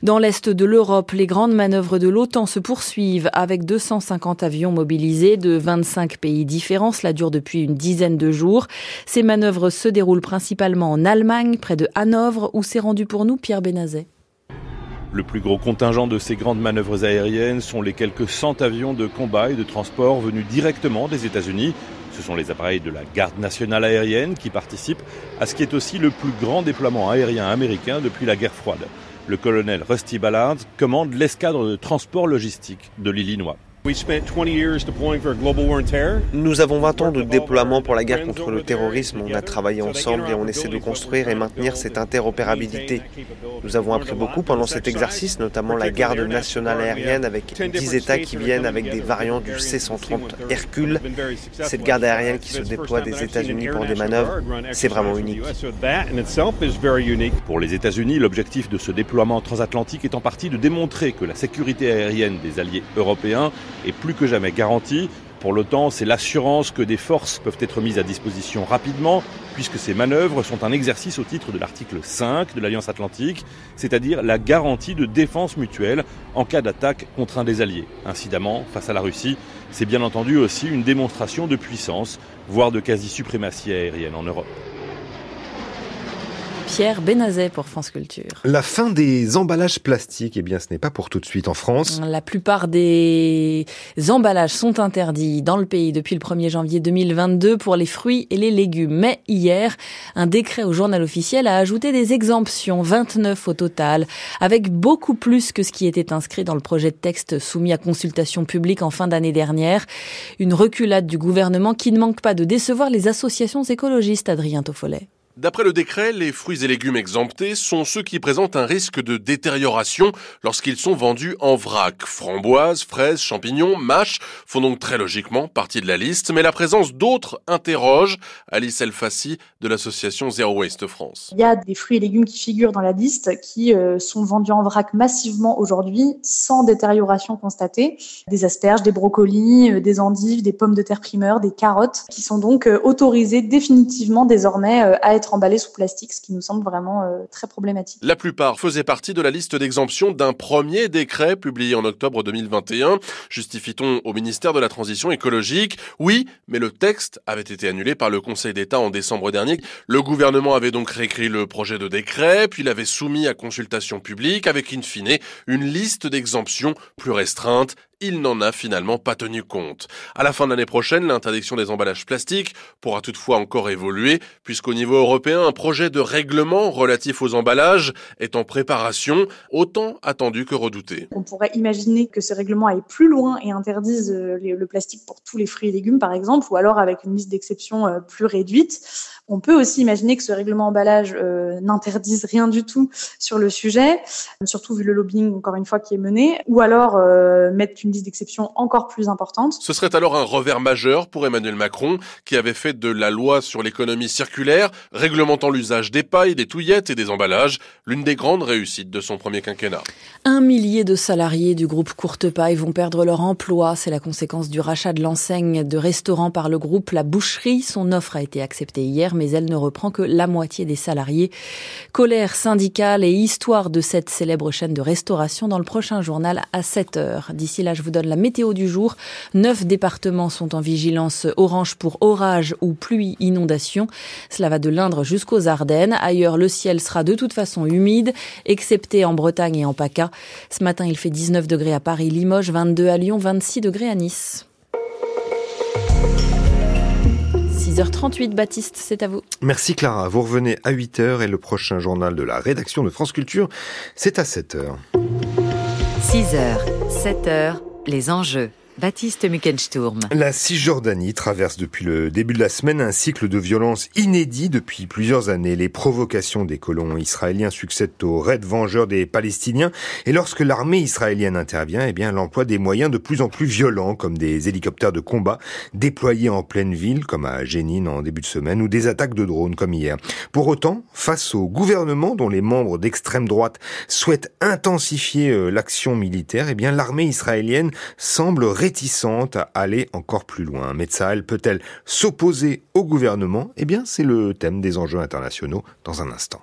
Dans l'est de l'Europe, les grandes manœuvres de l'OTAN se poursuivent avec 250 avions mobilisés de 25 pays différents. Cela dure depuis une dizaine de jours. Ces manœuvres se déroulent principalement en Allemagne, près de Hanovre, où s'est rendu pour nous Pierre Benazet. Le plus gros contingent de ces grandes manœuvres aériennes sont les quelques 100 avions de combat et de transport venus directement des États-Unis. Ce sont les appareils de la Garde nationale aérienne qui participent à ce qui est aussi le plus grand déploiement aérien américain depuis la guerre froide. Le colonel Rusty Ballard commande l'escadre de transport logistique de l'Illinois. Nous avons 20 ans de déploiement pour la guerre contre le terrorisme. On a travaillé ensemble et on essaie de construire et maintenir cette interopérabilité. Nous avons appris beaucoup pendant cet exercice, notamment la garde nationale aérienne avec 10 États qui viennent avec des variants du C-130 Hercule. Cette garde aérienne qui se déploie des États-Unis pour des manœuvres, c'est vraiment unique. Pour les États-Unis, l'objectif de ce déploiement transatlantique est en partie de démontrer que la sécurité aérienne des alliés européens est plus que jamais garantie. Pour l'OTAN, c'est l'assurance que des forces peuvent être mises à disposition rapidement, puisque ces manœuvres sont un exercice au titre de l'article 5 de l'Alliance Atlantique, c'est-à-dire la garantie de défense mutuelle en cas d'attaque contre un des alliés. Incidemment, face à la Russie, c'est bien entendu aussi une démonstration de puissance, voire de quasi-suprématie aérienne en Europe. Pierre Benazet pour France Culture. La fin des emballages plastiques, eh bien, ce n'est pas pour tout de suite en France. La plupart des emballages sont interdits dans le pays depuis le 1er janvier 2022 pour les fruits et les légumes. Mais hier, un décret au journal officiel a ajouté des exemptions, 29 au total, avec beaucoup plus que ce qui était inscrit dans le projet de texte soumis à consultation publique en fin d'année dernière. Une reculade du gouvernement qui ne manque pas de décevoir les associations écologistes, Adrien Toffolet. D'après le décret, les fruits et légumes exemptés sont ceux qui présentent un risque de détérioration lorsqu'ils sont vendus en vrac. Framboises, fraises, champignons, mâches font donc très logiquement partie de la liste, mais la présence d'autres interroge Alice Elfassi de l'association Zero Waste France. Il y a des fruits et légumes qui figurent dans la liste qui euh, sont vendus en vrac massivement aujourd'hui sans détérioration constatée. Des asperges, des brocolis, euh, des endives, des pommes de terre primeurs, des carottes qui sont donc euh, autorisées définitivement désormais à être sous plastique, ce qui nous semble euh, très problématique. La plupart faisaient partie de la liste d'exemption d'un premier décret publié en octobre 2021. Justifie-t-on au ministère de la Transition écologique? Oui, mais le texte avait été annulé par le Conseil d'État en décembre dernier. Le gouvernement avait donc réécrit le projet de décret, puis l'avait soumis à consultation publique avec in fine une liste d'exemptions plus restreinte il n'en a finalement pas tenu compte. À la fin de l'année prochaine, l'interdiction des emballages plastiques pourra toutefois encore évoluer, puisqu'au niveau européen, un projet de règlement relatif aux emballages est en préparation, autant attendu que redouté. On pourrait imaginer que ce règlement aille plus loin et interdise euh, le plastique pour tous les fruits et légumes, par exemple, ou alors avec une liste d'exceptions euh, plus réduite. On peut aussi imaginer que ce règlement emballage euh, n'interdise rien du tout sur le sujet, surtout vu le lobbying, encore une fois, qui est mené, ou alors mettre une liste d'exceptions encore plus importante. Ce serait alors un revers majeur pour Emmanuel Macron, qui avait fait de la loi sur l'économie circulaire, réglementant l'usage des pailles, des touillettes et des emballages, l'une des grandes réussites de son premier quinquennat. Un millier de salariés du groupe Courte Paille vont perdre leur emploi. C'est la conséquence du rachat de l'enseigne de restaurants par le groupe La Boucherie. Son offre a été acceptée hier, mais elle ne reprend que la moitié des salariés. Colère syndicale et histoire de cette célèbre chaîne de restauration dans le prochain journal à 7 heures. D'ici là, je vous donne la météo du jour. Neuf départements sont en vigilance orange pour orage ou pluie inondation. Cela va de l'Indre jusqu'aux Ardennes. Ailleurs, le ciel sera de toute façon humide, excepté en Bretagne et en PACA. Ce matin, il fait 19 degrés à Paris, Limoges, 22 à Lyon, 26 degrés à Nice. 6h38, Baptiste, c'est à vous. Merci Clara. Vous revenez à 8h et le prochain journal de la rédaction de France Culture, c'est à 7h. 6h, 7h, les enjeux. La Cisjordanie traverse depuis le début de la semaine un cycle de violence inédit depuis plusieurs années. Les provocations des colons israéliens succèdent aux raids vengeurs des Palestiniens. Et lorsque l'armée israélienne intervient, eh bien, elle emploie des moyens de plus en plus violents, comme des hélicoptères de combat déployés en pleine ville, comme à Jénine en début de semaine, ou des attaques de drones, comme hier. Pour autant, face au gouvernement dont les membres d'extrême droite souhaitent intensifier euh, l'action militaire, eh bien, l'armée israélienne semble réticente à aller encore plus loin. Mais elle peut-elle s'opposer au gouvernement? Eh bien, c'est le thème des enjeux internationaux dans un instant.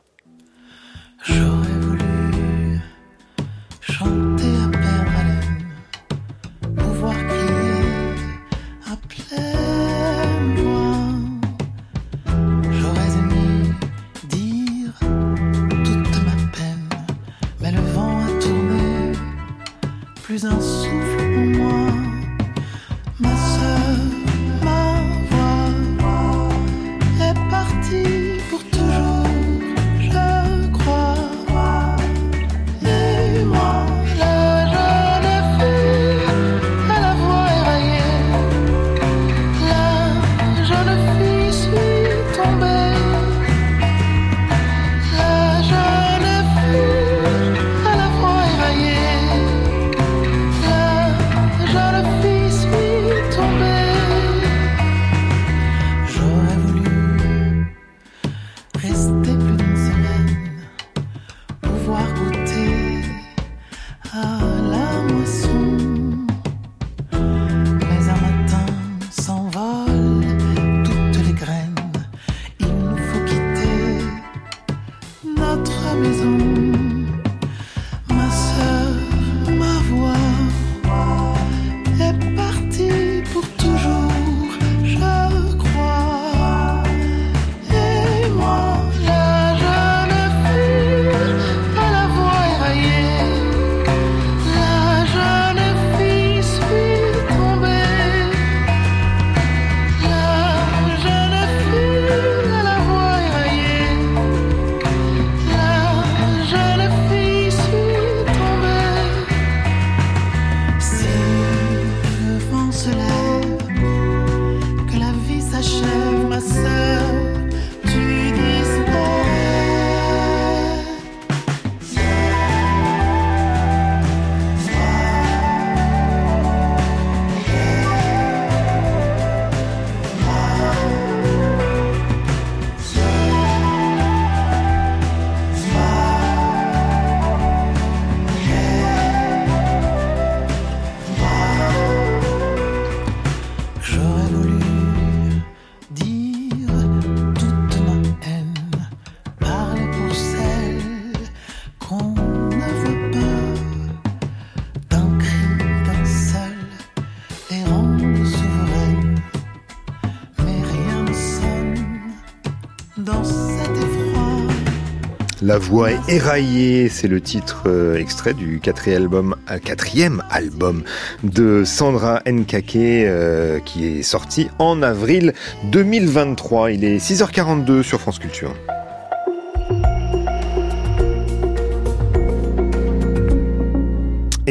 La voix éraillée, c'est le titre euh, extrait du quatrième album, euh, quatrième album de Sandra Nkake euh, qui est sorti en avril 2023. Il est 6h42 sur France Culture.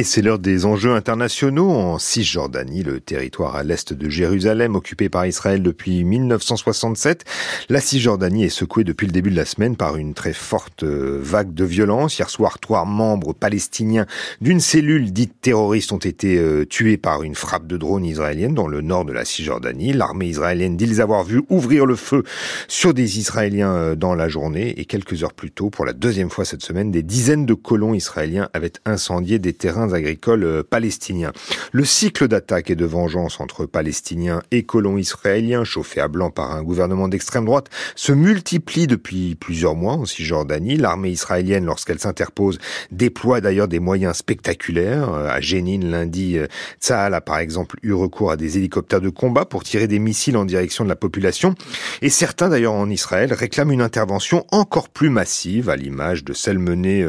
C'est l'heure des enjeux internationaux en Cisjordanie, le territoire à l'est de Jérusalem occupé par Israël depuis 1967. La Cisjordanie est secouée depuis le début de la semaine par une très forte euh, vague de violence. Hier soir, trois membres palestiniens d'une cellule dite terroriste ont été euh, tués par une frappe de drone israélienne dans le nord de la Cisjordanie. L'armée israélienne dit les avoir vus ouvrir le feu sur des Israéliens euh, dans la journée et quelques heures plus tôt, pour la deuxième fois cette semaine, des dizaines de colons israéliens avaient incendié des terrains agricoles euh, palestiniens. Le cycle d'attaques et de vengeance entre Palestiniens et colons israéliens, chauffés à blanc par un gouvernement d'extrême droite, se multiplie depuis plusieurs mois en Cisjordanie. L'armée israélienne, lorsqu'elle s'interpose, déploie d'ailleurs des moyens spectaculaires. Euh, À Jénine, lundi, euh, Tsahal a par exemple eu recours à des hélicoptères de combat pour tirer des missiles en direction de la population. Et certains d'ailleurs en Israël réclament une intervention encore plus massive, à l'image de celle menée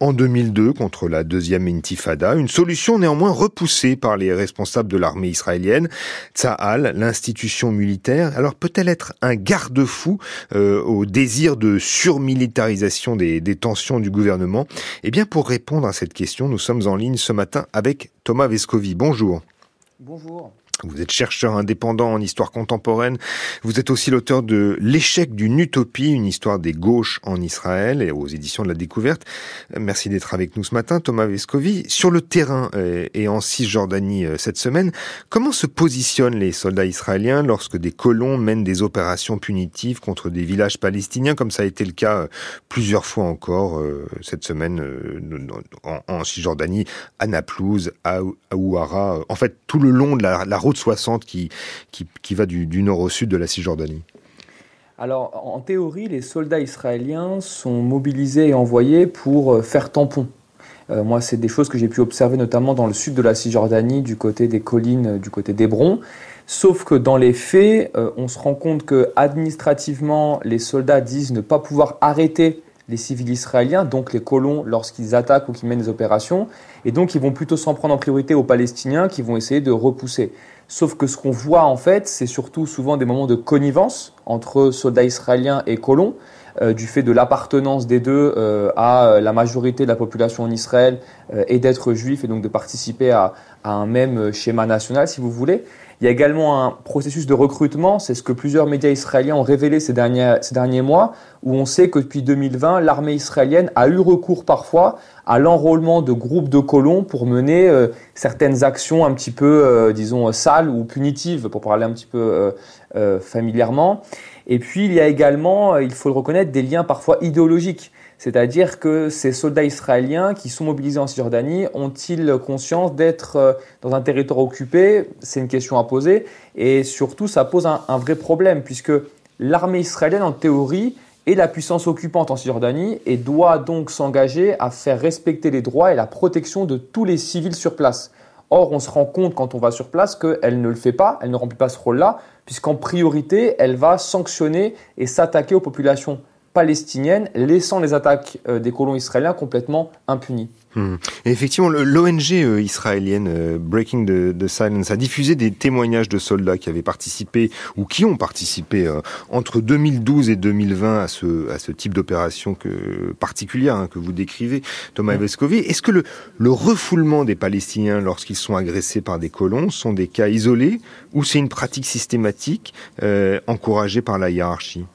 en 2002 contre la deuxième intifada. Une solution néanmoins repoussée par les responsables de l'armée israélienne. Tsahal, l'institution militaire, alors peut-elle être un garde-fou euh, au désir de surmilitarisation des, des tensions du gouvernement? Eh bien, pour répondre à cette question, nous sommes en ligne ce matin avec Thomas Vescovi. Bonjour. Bonjour. Vous êtes chercheur indépendant en histoire contemporaine. Vous êtes aussi l'auteur de L'échec d'une utopie, une histoire des gauches en Israël et aux éditions de la découverte. Merci d'être avec nous ce matin, Thomas Vescovi. Sur le terrain euh, et en Cisjordanie euh, cette semaine, comment se positionnent les soldats israéliens lorsque des colons mènent des opérations punitives contre des villages palestiniens, comme ça a été le cas euh, plusieurs fois encore cette semaine en, Cisjordanie, à Naplouse, à Ouara, en fait tout le long de la, la route 60 qui, qui, va du, nord au sud de la Cisjordanie alors, en théorie, les soldats israéliens sont mobilisés et envoyés pour euh, faire tampon. Euh, moi, c'est des choses que j'ai pu observer notamment dans le sud de la Cisjordanie, du côté des collines, du côté d'Hébron. Sauf que dans les faits, euh, on se rend compte que administrativement, les soldats disent ne pas pouvoir arrêter les civils israéliens, donc les colons, lorsqu'ils attaquent ou qu'ils mènent des opérations. Et donc, ils vont plutôt s'en prendre en priorité aux Palestiniens qui vont essayer de repousser. Sauf que ce qu'on voit en fait, c'est surtout souvent des moments de connivence entre soldats israéliens et colons, euh, du fait de l'appartenance des deux euh, à la majorité de la population en Israël euh, et d'être juifs et donc de participer à, un même schéma national, si vous voulez. Il y a également un processus de recrutement, c'est ce que plusieurs médias israéliens ont révélé ces derniers, ces derniers mois, où on sait que depuis 2020, l'armée israélienne a eu recours parfois à l'enrôlement de groupes de colons pour mener euh, certaines actions un petit peu, euh, disons, sales ou punitives, pour parler un petit peu euh, familièrement. Et puis, il y a également, il faut le reconnaître, des liens parfois idéologiques. C'est-à-dire que ces soldats israéliens qui sont mobilisés en Cisjordanie ont-ils conscience d'être euh, dans un territoire occupé? C'est une question à poser. Et surtout, ça pose un, vrai problème, puisque l'armée israélienne, en théorie, est la puissance occupante en Cisjordanie et doit donc s'engager à faire respecter les droits et la protection de tous les civils sur place. Or, on se rend compte quand on va sur place qu'elle ne le fait pas, elle ne remplit pas ce rôle-là, puisqu'en priorité, elle va sanctionner et s'attaquer aux populations palestinienne, laissant les attaques euh, des colons israéliens complètement impunies. Hmm. effectivement, l'ONG euh, israélienne euh, Breaking the, Silence a diffusé des témoignages de soldats qui avaient participé ou qui ont participé entre 2012 et 2020 à ce, à ce type d'opération particulière hein, que vous décrivez, Thomas. Vescovi. Est-ce que le, le refoulement des Palestiniens lorsqu'ils sont agressés par des colons sont des cas isolés ou c'est une pratique systématique encouragée par la hiérarchie?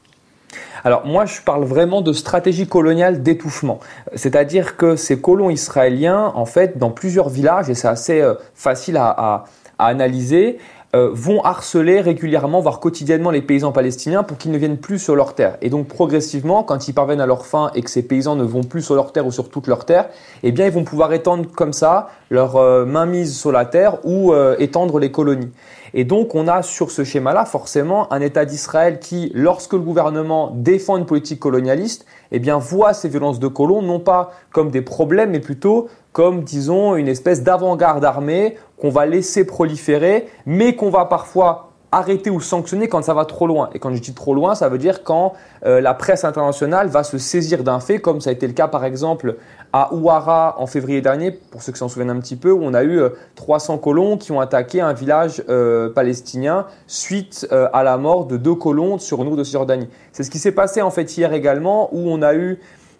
Alors moi, je parle vraiment de stratégie coloniale d'étouffement. C'est-à-dire que ces colons israéliens, en fait, dans plusieurs villages, et c'est assez euh, facile à, analyser, euh, vont harceler régulièrement, voire quotidiennement, les paysans palestiniens pour qu'ils ne viennent plus sur leurs terres. Et donc progressivement, quand ils parviennent à leur fin et que ces paysans ne vont plus sur leurs terres ou sur toutes leurs terres, eh bien ils vont pouvoir étendre comme ça leur euh, mainmise sur la terre ou étendre les colonies. Et donc on a sur ce schéma-là forcément un État d'Israël qui, lorsque le gouvernement défend une politique colonialiste, eh bien voit ces violences de colons non pas comme des problèmes, mais plutôt comme, disons, une espèce d'avant-garde armée qu'on va laisser proliférer, mais qu'on va parfois arrêter ou sanctionner quand ça va trop loin. Et quand je dis trop loin, ça veut dire quand euh, la presse internationale va se saisir d'un fait, comme ça a été le cas par exemple à Ouara en février dernier, pour ceux qui s'en souviennent un petit peu, où on a eu 300 euh, colons qui ont attaqué un village euh, palestinien suite à la mort de deux colons sur une route de Cisjordanie. C'est ce qui s'est passé en fait hier également, où on a eu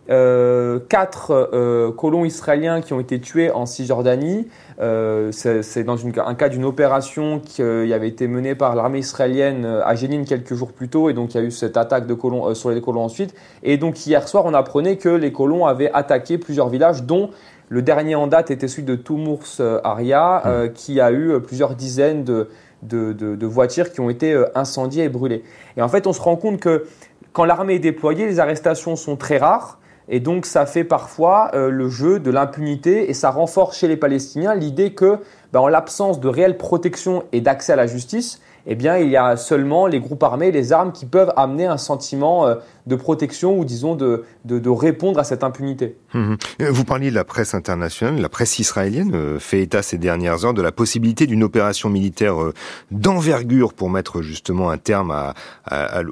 euh, quatre euh, colons israéliens qui ont été tués en Cisjordanie. Euh, c'est dans un cas d'une opération qui avait été menée par l'armée israélienne à Jénine quelques jours plus tôt, et donc il y a eu cette attaque de colons, sur les colons ensuite. Et donc hier soir, on apprenait que les colons avaient attaqué plusieurs villages, dont le dernier en date était celui de Toumours Aria, mmh. qui a eu plusieurs dizaines de, de, de, voitures qui ont été incendiées et brûlées. Et en fait, on se rend compte que quand l'armée est déployée, les arrestations sont très rares. Et donc ça fait parfois euh, le jeu de l'impunité et ça renforce chez les Palestiniens l'idée que, ben, en l'absence de réelle protection et d'accès à la justice, eh bien, il y a seulement les groupes armés, les armes qui peuvent amener un sentiment euh, de protection ou, disons, de, de, répondre à cette impunité. Hum, hum. Vous parliez de la presse internationale. La presse israélienne euh, fait état ces dernières heures de la possibilité d'une opération militaire euh, d'envergure pour mettre justement un terme à,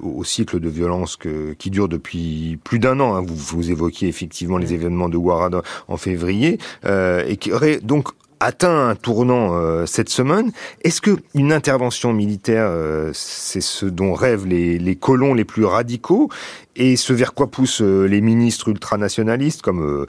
au cycle de violence que, qui dure depuis plus d'un an. Hein. Vous, vous évoquiez effectivement les événements de Ouarada en février et qui aurait donc atteint un tournant cette semaine. Est-ce que une intervention militaire, c'est ce dont rêvent les, colons les plus radicaux? Et ce vers quoi poussent les ministres ultranationalistes comme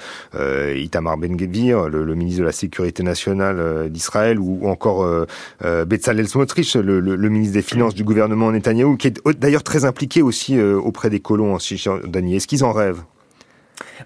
Itamar Ben-Gvir, le, ministre de la Sécurité nationale d'Israël, ou, encore Bezalel Smotrich, le, le, ministre des Finances du gouvernement Netanyahou, qui est d'ailleurs très impliqué aussi auprès des colons en Cisjordanie. Est-ce qu'ils en rêvent?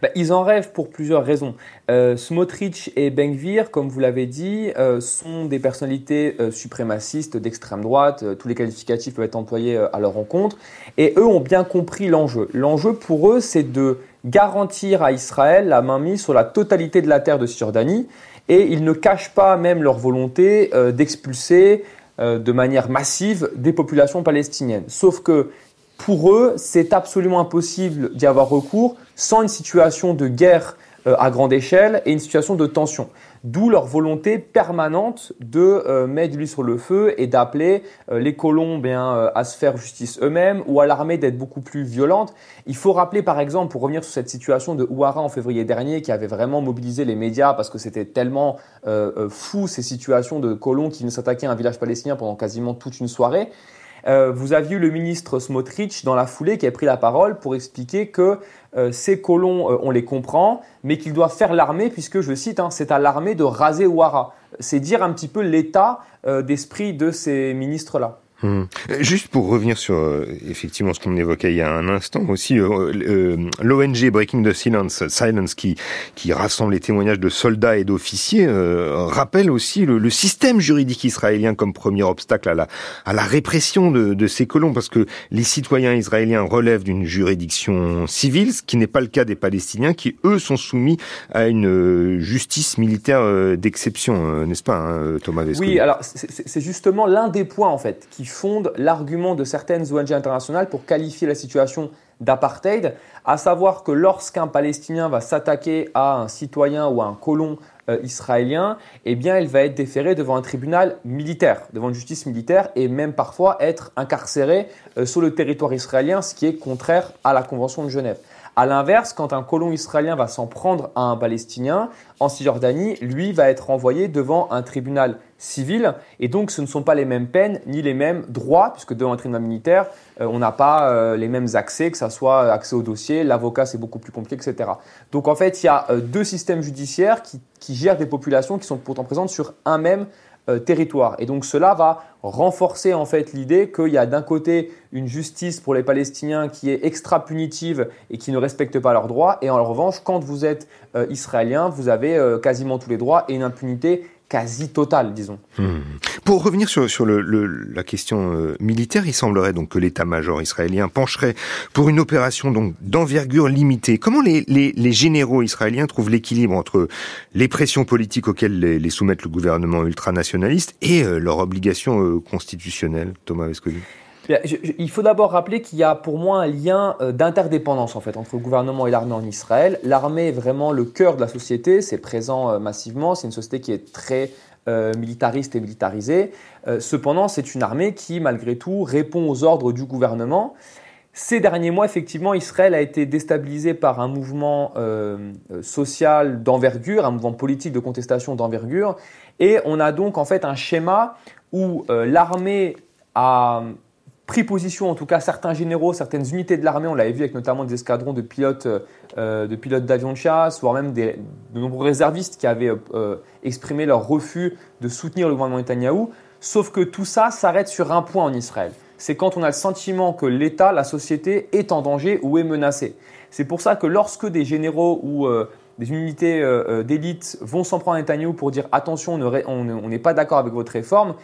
Bah, ils en rêvent pour plusieurs raisons. Euh, Smotrich et Benkvir, comme vous l'avez dit, euh, sont des personnalités euh, suprémacistes d'extrême droite. Tous les qualificatifs peuvent être employés à leur rencontre. Et eux ont bien compris l'enjeu. L'enjeu pour eux, c'est de garantir à Israël la mainmise sur la totalité de la terre de Cisjordanie. Et ils ne cachent pas même leur volonté d'expulser de manière massive des populations palestiniennes. Sauf que pour eux, c'est absolument impossible d'y avoir recours sans une situation de guerre euh, à grande échelle et une situation de tension. D'où leur volonté permanente de euh, mettre l'huile sur le feu et d'appeler euh, les colons bien, à se faire justice eux-mêmes ou à l'armée d'être beaucoup plus violente. Il faut rappeler par exemple, pour revenir sur cette situation de Ouara en février dernier, qui avait vraiment mobilisé les médias parce que c'était tellement fou ces situations de colons qui venaient s'attaquer à un village palestinien pendant quasiment toute une soirée. Euh, vous aviez eu le ministre Smotrich dans la foulée qui a pris la parole pour expliquer que euh, ces colons, euh, on les comprend, mais qu'ils doivent faire l'armée, puisque, je cite, hein, c'est à l'armée de raser Ouara. C'est dire un petit peu l'état d'esprit de ces ministres-là. Hmm. Juste pour revenir sur euh, effectivement ce qu'on évoquait il y a un instant aussi, euh, euh, l'ONG Breaking the Silence, Silence qui qui rassemble les témoignages de soldats et d'officiers rappelle aussi le, le, système juridique israélien comme premier obstacle à la à la répression de, de ces colons parce que les citoyens israéliens relèvent d'une juridiction civile, ce qui n'est pas le cas des Palestiniens qui eux sont soumis à une justice militaire d'exception, n'est-ce pas, hein, Thomas Vescovi Oui, alors c'est justement l'un des points en fait qui fonde l'argument de certaines ONG internationales pour qualifier la situation d'apartheid, à savoir que lorsqu'un Palestinien va s'attaquer à un citoyen ou à un colon euh, israélien, eh bien, il va être déféré devant un tribunal militaire, devant une justice militaire, et même parfois être incarcéré euh, sur le territoire israélien, ce qui est contraire à la Convention de Genève. A l'inverse, quand un colon israélien va s'en prendre à un Palestinien, en Cisjordanie, lui va être renvoyé devant un tribunal civil. Et donc, ce ne sont pas les mêmes peines ni les mêmes droits, puisque devant un tribunal militaire, euh, on n'a pas euh, les mêmes accès, que ce soit accès au dossier, l'avocat c'est beaucoup plus compliqué, etc. Donc, en fait, il y a euh, deux systèmes judiciaires qui, qui, gèrent des populations qui sont pourtant présentes sur un même euh, territoire. Et donc cela va renforcer en fait l'idée qu'il y a d'un côté une justice pour les Palestiniens qui est extra punitive et qui ne respecte pas leurs droits, et en revanche, quand vous êtes euh, israélien, vous avez euh, quasiment tous les droits et une impunité quasi totale, disons. Hmm. Pour revenir sur, sur le, la question euh, militaire, il semblerait donc que l'état-major israélien pencherait pour une opération donc d'envergure limitée. Comment les, les, les, généraux israéliens trouvent l'équilibre entre les pressions politiques auxquelles les, les soumettent le gouvernement ultranationaliste et euh, leurs obligations euh, constitutionnelles, Thomas Vescoli il faut d'abord rappeler qu'il y a pour moi un lien euh, d'interdépendance en fait entre le gouvernement et l'armée en Israël. L'armée est vraiment le cœur de la société, c'est présent euh, massivement, c'est une société qui est très euh, militariste et militarisée. cependant, c'est une armée qui, malgré tout, répond aux ordres du gouvernement. Ces derniers mois, effectivement, Israël a été déstabilisé par un mouvement social d'envergure, un mouvement politique de contestation d'envergure, et on a donc en fait un schéma où l'armée a pris position, en tout cas certains généraux, certaines unités de l'armée, on l'avait vu avec notamment des escadrons de pilotes euh, de pilotes d'avions de chasse, voire même de nombreux réservistes qui avaient euh, exprimé leur refus de soutenir le gouvernement Netanyahou. Sauf que tout ça s'arrête sur un point en Israël. C'est quand on a le sentiment que l'État, la société est en danger ou est menacée. C'est pour ça que lorsque des généraux ou euh, des unités d'élite vont s'en prendre à Netanyahou pour dire attention, on n'est pas d'accord avec votre réforme,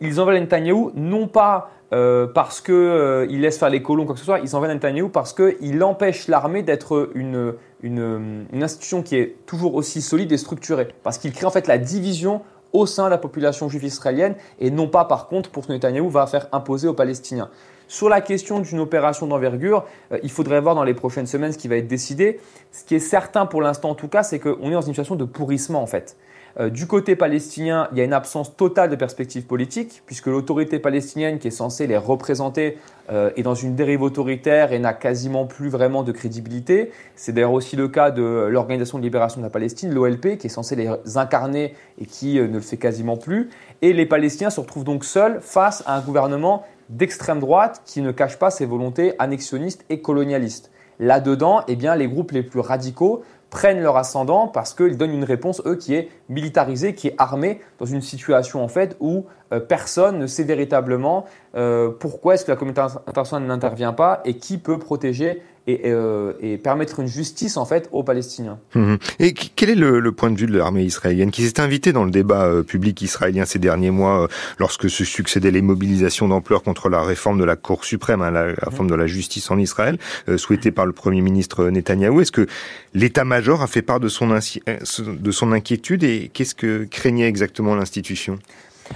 ils envoient Netanyahou non pas euh, parce qu'il euh, laisse faire les colons, quoi que ce soit, ils envoient Netanyahou parce qu'il empêche l'armée d'être une, une, une, institution qui est toujours aussi solide et structurée. Parce qu'il crée en fait la division au sein de la population juive israélienne et non pas par contre pour ce que Netanyahou va faire imposer aux Palestiniens. Sur la question d'une opération d'envergure, euh, il faudrait voir dans les prochaines semaines ce qui va être décidé. Ce qui est certain pour l'instant en tout cas, c'est qu'on est dans une situation de pourrissement en fait. Euh, du côté palestinien, il y a une absence totale de perspective politique, puisque l'autorité palestinienne qui est censée les représenter euh, est dans une dérive autoritaire et n'a quasiment plus vraiment de crédibilité. C'est d'ailleurs aussi le cas de l'Organisation de libération de la Palestine, l'OLP, qui est censée les incarner et qui euh, ne le fait quasiment plus. Et les Palestiniens se retrouvent donc seuls face à un gouvernement d'extrême droite qui ne cache pas ses volontés annexionnistes et colonialistes. Là-dedans, eh bien, les groupes les plus radicaux prennent leur ascendant parce qu'ils donnent une réponse, eux, qui est militarisée, qui est armée, dans une situation en fait où euh, personne ne sait véritablement euh, pourquoi est-ce que la communauté internationale n'intervient pas et qui peut protéger euh, et, permettre une justice en fait aux Palestiniens. Mhm. Et quel est le, point de vue de l'armée israélienne qui s'est invitée dans le débat euh, public israélien ces derniers mois euh, lorsque se succédaient les mobilisations d'ampleur contre la réforme de la Cour suprême, hein, la, réforme de la justice en Israël, souhaitée par le Premier ministre Netanyahou? Est-ce que l'état-major a fait part de son, de son inquiétude et qu'est-ce que craignait exactement l'institution?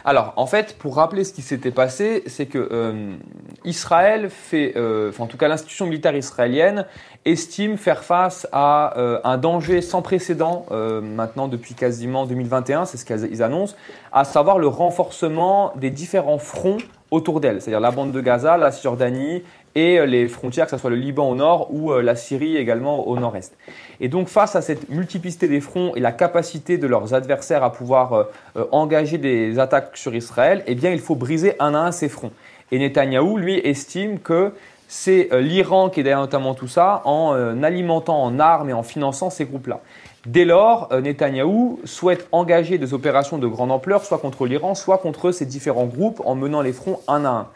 Alors, en fait, pour rappeler ce qui s'était passé, c'est que euh, Israël fait, euh, en tout cas l'institution militaire israélienne estime faire face à euh, un danger sans précédent maintenant depuis quasiment 2021, c'est ce qu'ils annoncent, à savoir le renforcement des différents fronts autour d'elle, c'est-à-dire la bande de Gaza, la Cisjordanie et les frontières, que ce soit le Liban au nord ou la Syrie également au nord-est. Et donc face à cette multiplicité des fronts et la capacité de leurs adversaires à pouvoir euh, euh, engager des attaques sur Israël, eh bien il faut briser un à un ces fronts. Et Netanyahou, lui, estime que c'est euh, l'Iran qui est derrière notamment tout ça, en alimentant en armes et en finançant ces groupes-là. Dès lors, Netanyahou souhaite engager des opérations de grande ampleur, soit contre l'Iran, soit contre ces différents groupes, en menant les fronts un à un.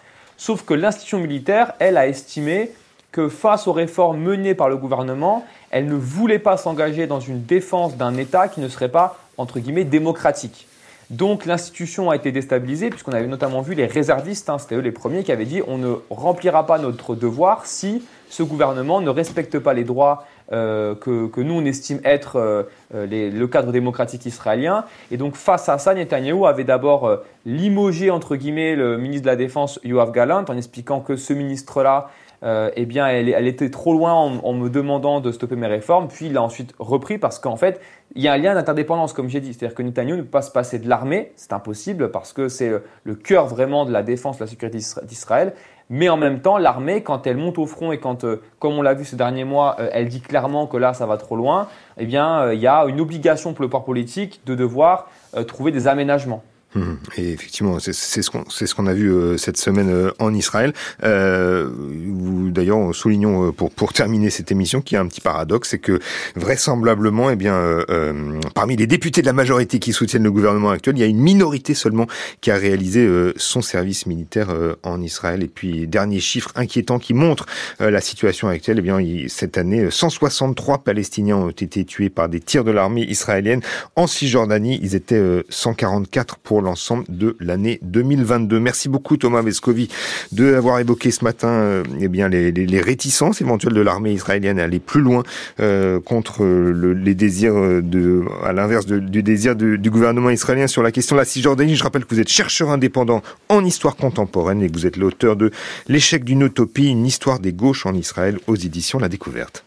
Sauf que l'institution militaire, elle, a estimé que face aux réformes menées par le gouvernement, elle ne voulait pas s'engager dans une défense d'un État qui ne serait pas, entre guillemets, démocratique. Donc l'institution a été déstabilisée, puisqu'on avait notamment vu les réservistes, hein, c'était eux les premiers qui avaient dit on ne remplira pas notre devoir si ce gouvernement ne respecte pas les droits euh, que, nous on estime être euh, euh, le cadre démocratique israélien. Et donc face à ça, Netanyahou avait d'abord limogé entre guillemets le ministre de la Défense Yoav Galant en expliquant que ce ministre-là euh, eh bien, elle, était trop loin en, me demandant de stopper mes réformes. Puis il a ensuite repris parce qu'en fait, il y a un lien d'interdépendance, comme j'ai dit. C'est-à-dire que Netanyahu ne peut pas se passer de l'armée, c'est impossible parce que c'est le cœur vraiment de la défense, de la sécurité d'Israël. Mais en même temps, l'armée, quand elle monte au front et quand, euh, comme on l'a vu ces derniers mois, euh, elle dit clairement que là, ça va trop loin, eh bien, il y a une obligation pour le pouvoir politique de devoir trouver des aménagements. Hum, et effectivement, c'est ce qu'on ce qu'on a vu euh, cette semaine euh, en Israël. Euh, D'ailleurs, soulignons euh, pour pour terminer cette émission qu'il y a un petit paradoxe, c'est que vraisemblablement, eh bien, parmi les députés de la majorité qui soutiennent le gouvernement actuel, il y a une minorité seulement qui a réalisé son service militaire en Israël. Et puis dernier chiffre inquiétant qui montre la situation actuelle, eh bien, cette année, 163 Palestiniens ont été tués par des tirs de l'armée israélienne en Cisjordanie. Ils étaient 144 pour l'ensemble de l'année 2022. Merci beaucoup Thomas Vescovi de avoir évoqué ce matin euh, eh bien les, réticences éventuelles de l'armée israélienne à aller plus loin euh, contre le, les désirs de à l'inverse du désir du gouvernement israélien sur la question de la Cisjordanie. Je rappelle que vous êtes chercheur indépendant en histoire contemporaine et que vous êtes l'auteur de L'échec d'une utopie, une histoire des gauches en Israël aux éditions La Découverte.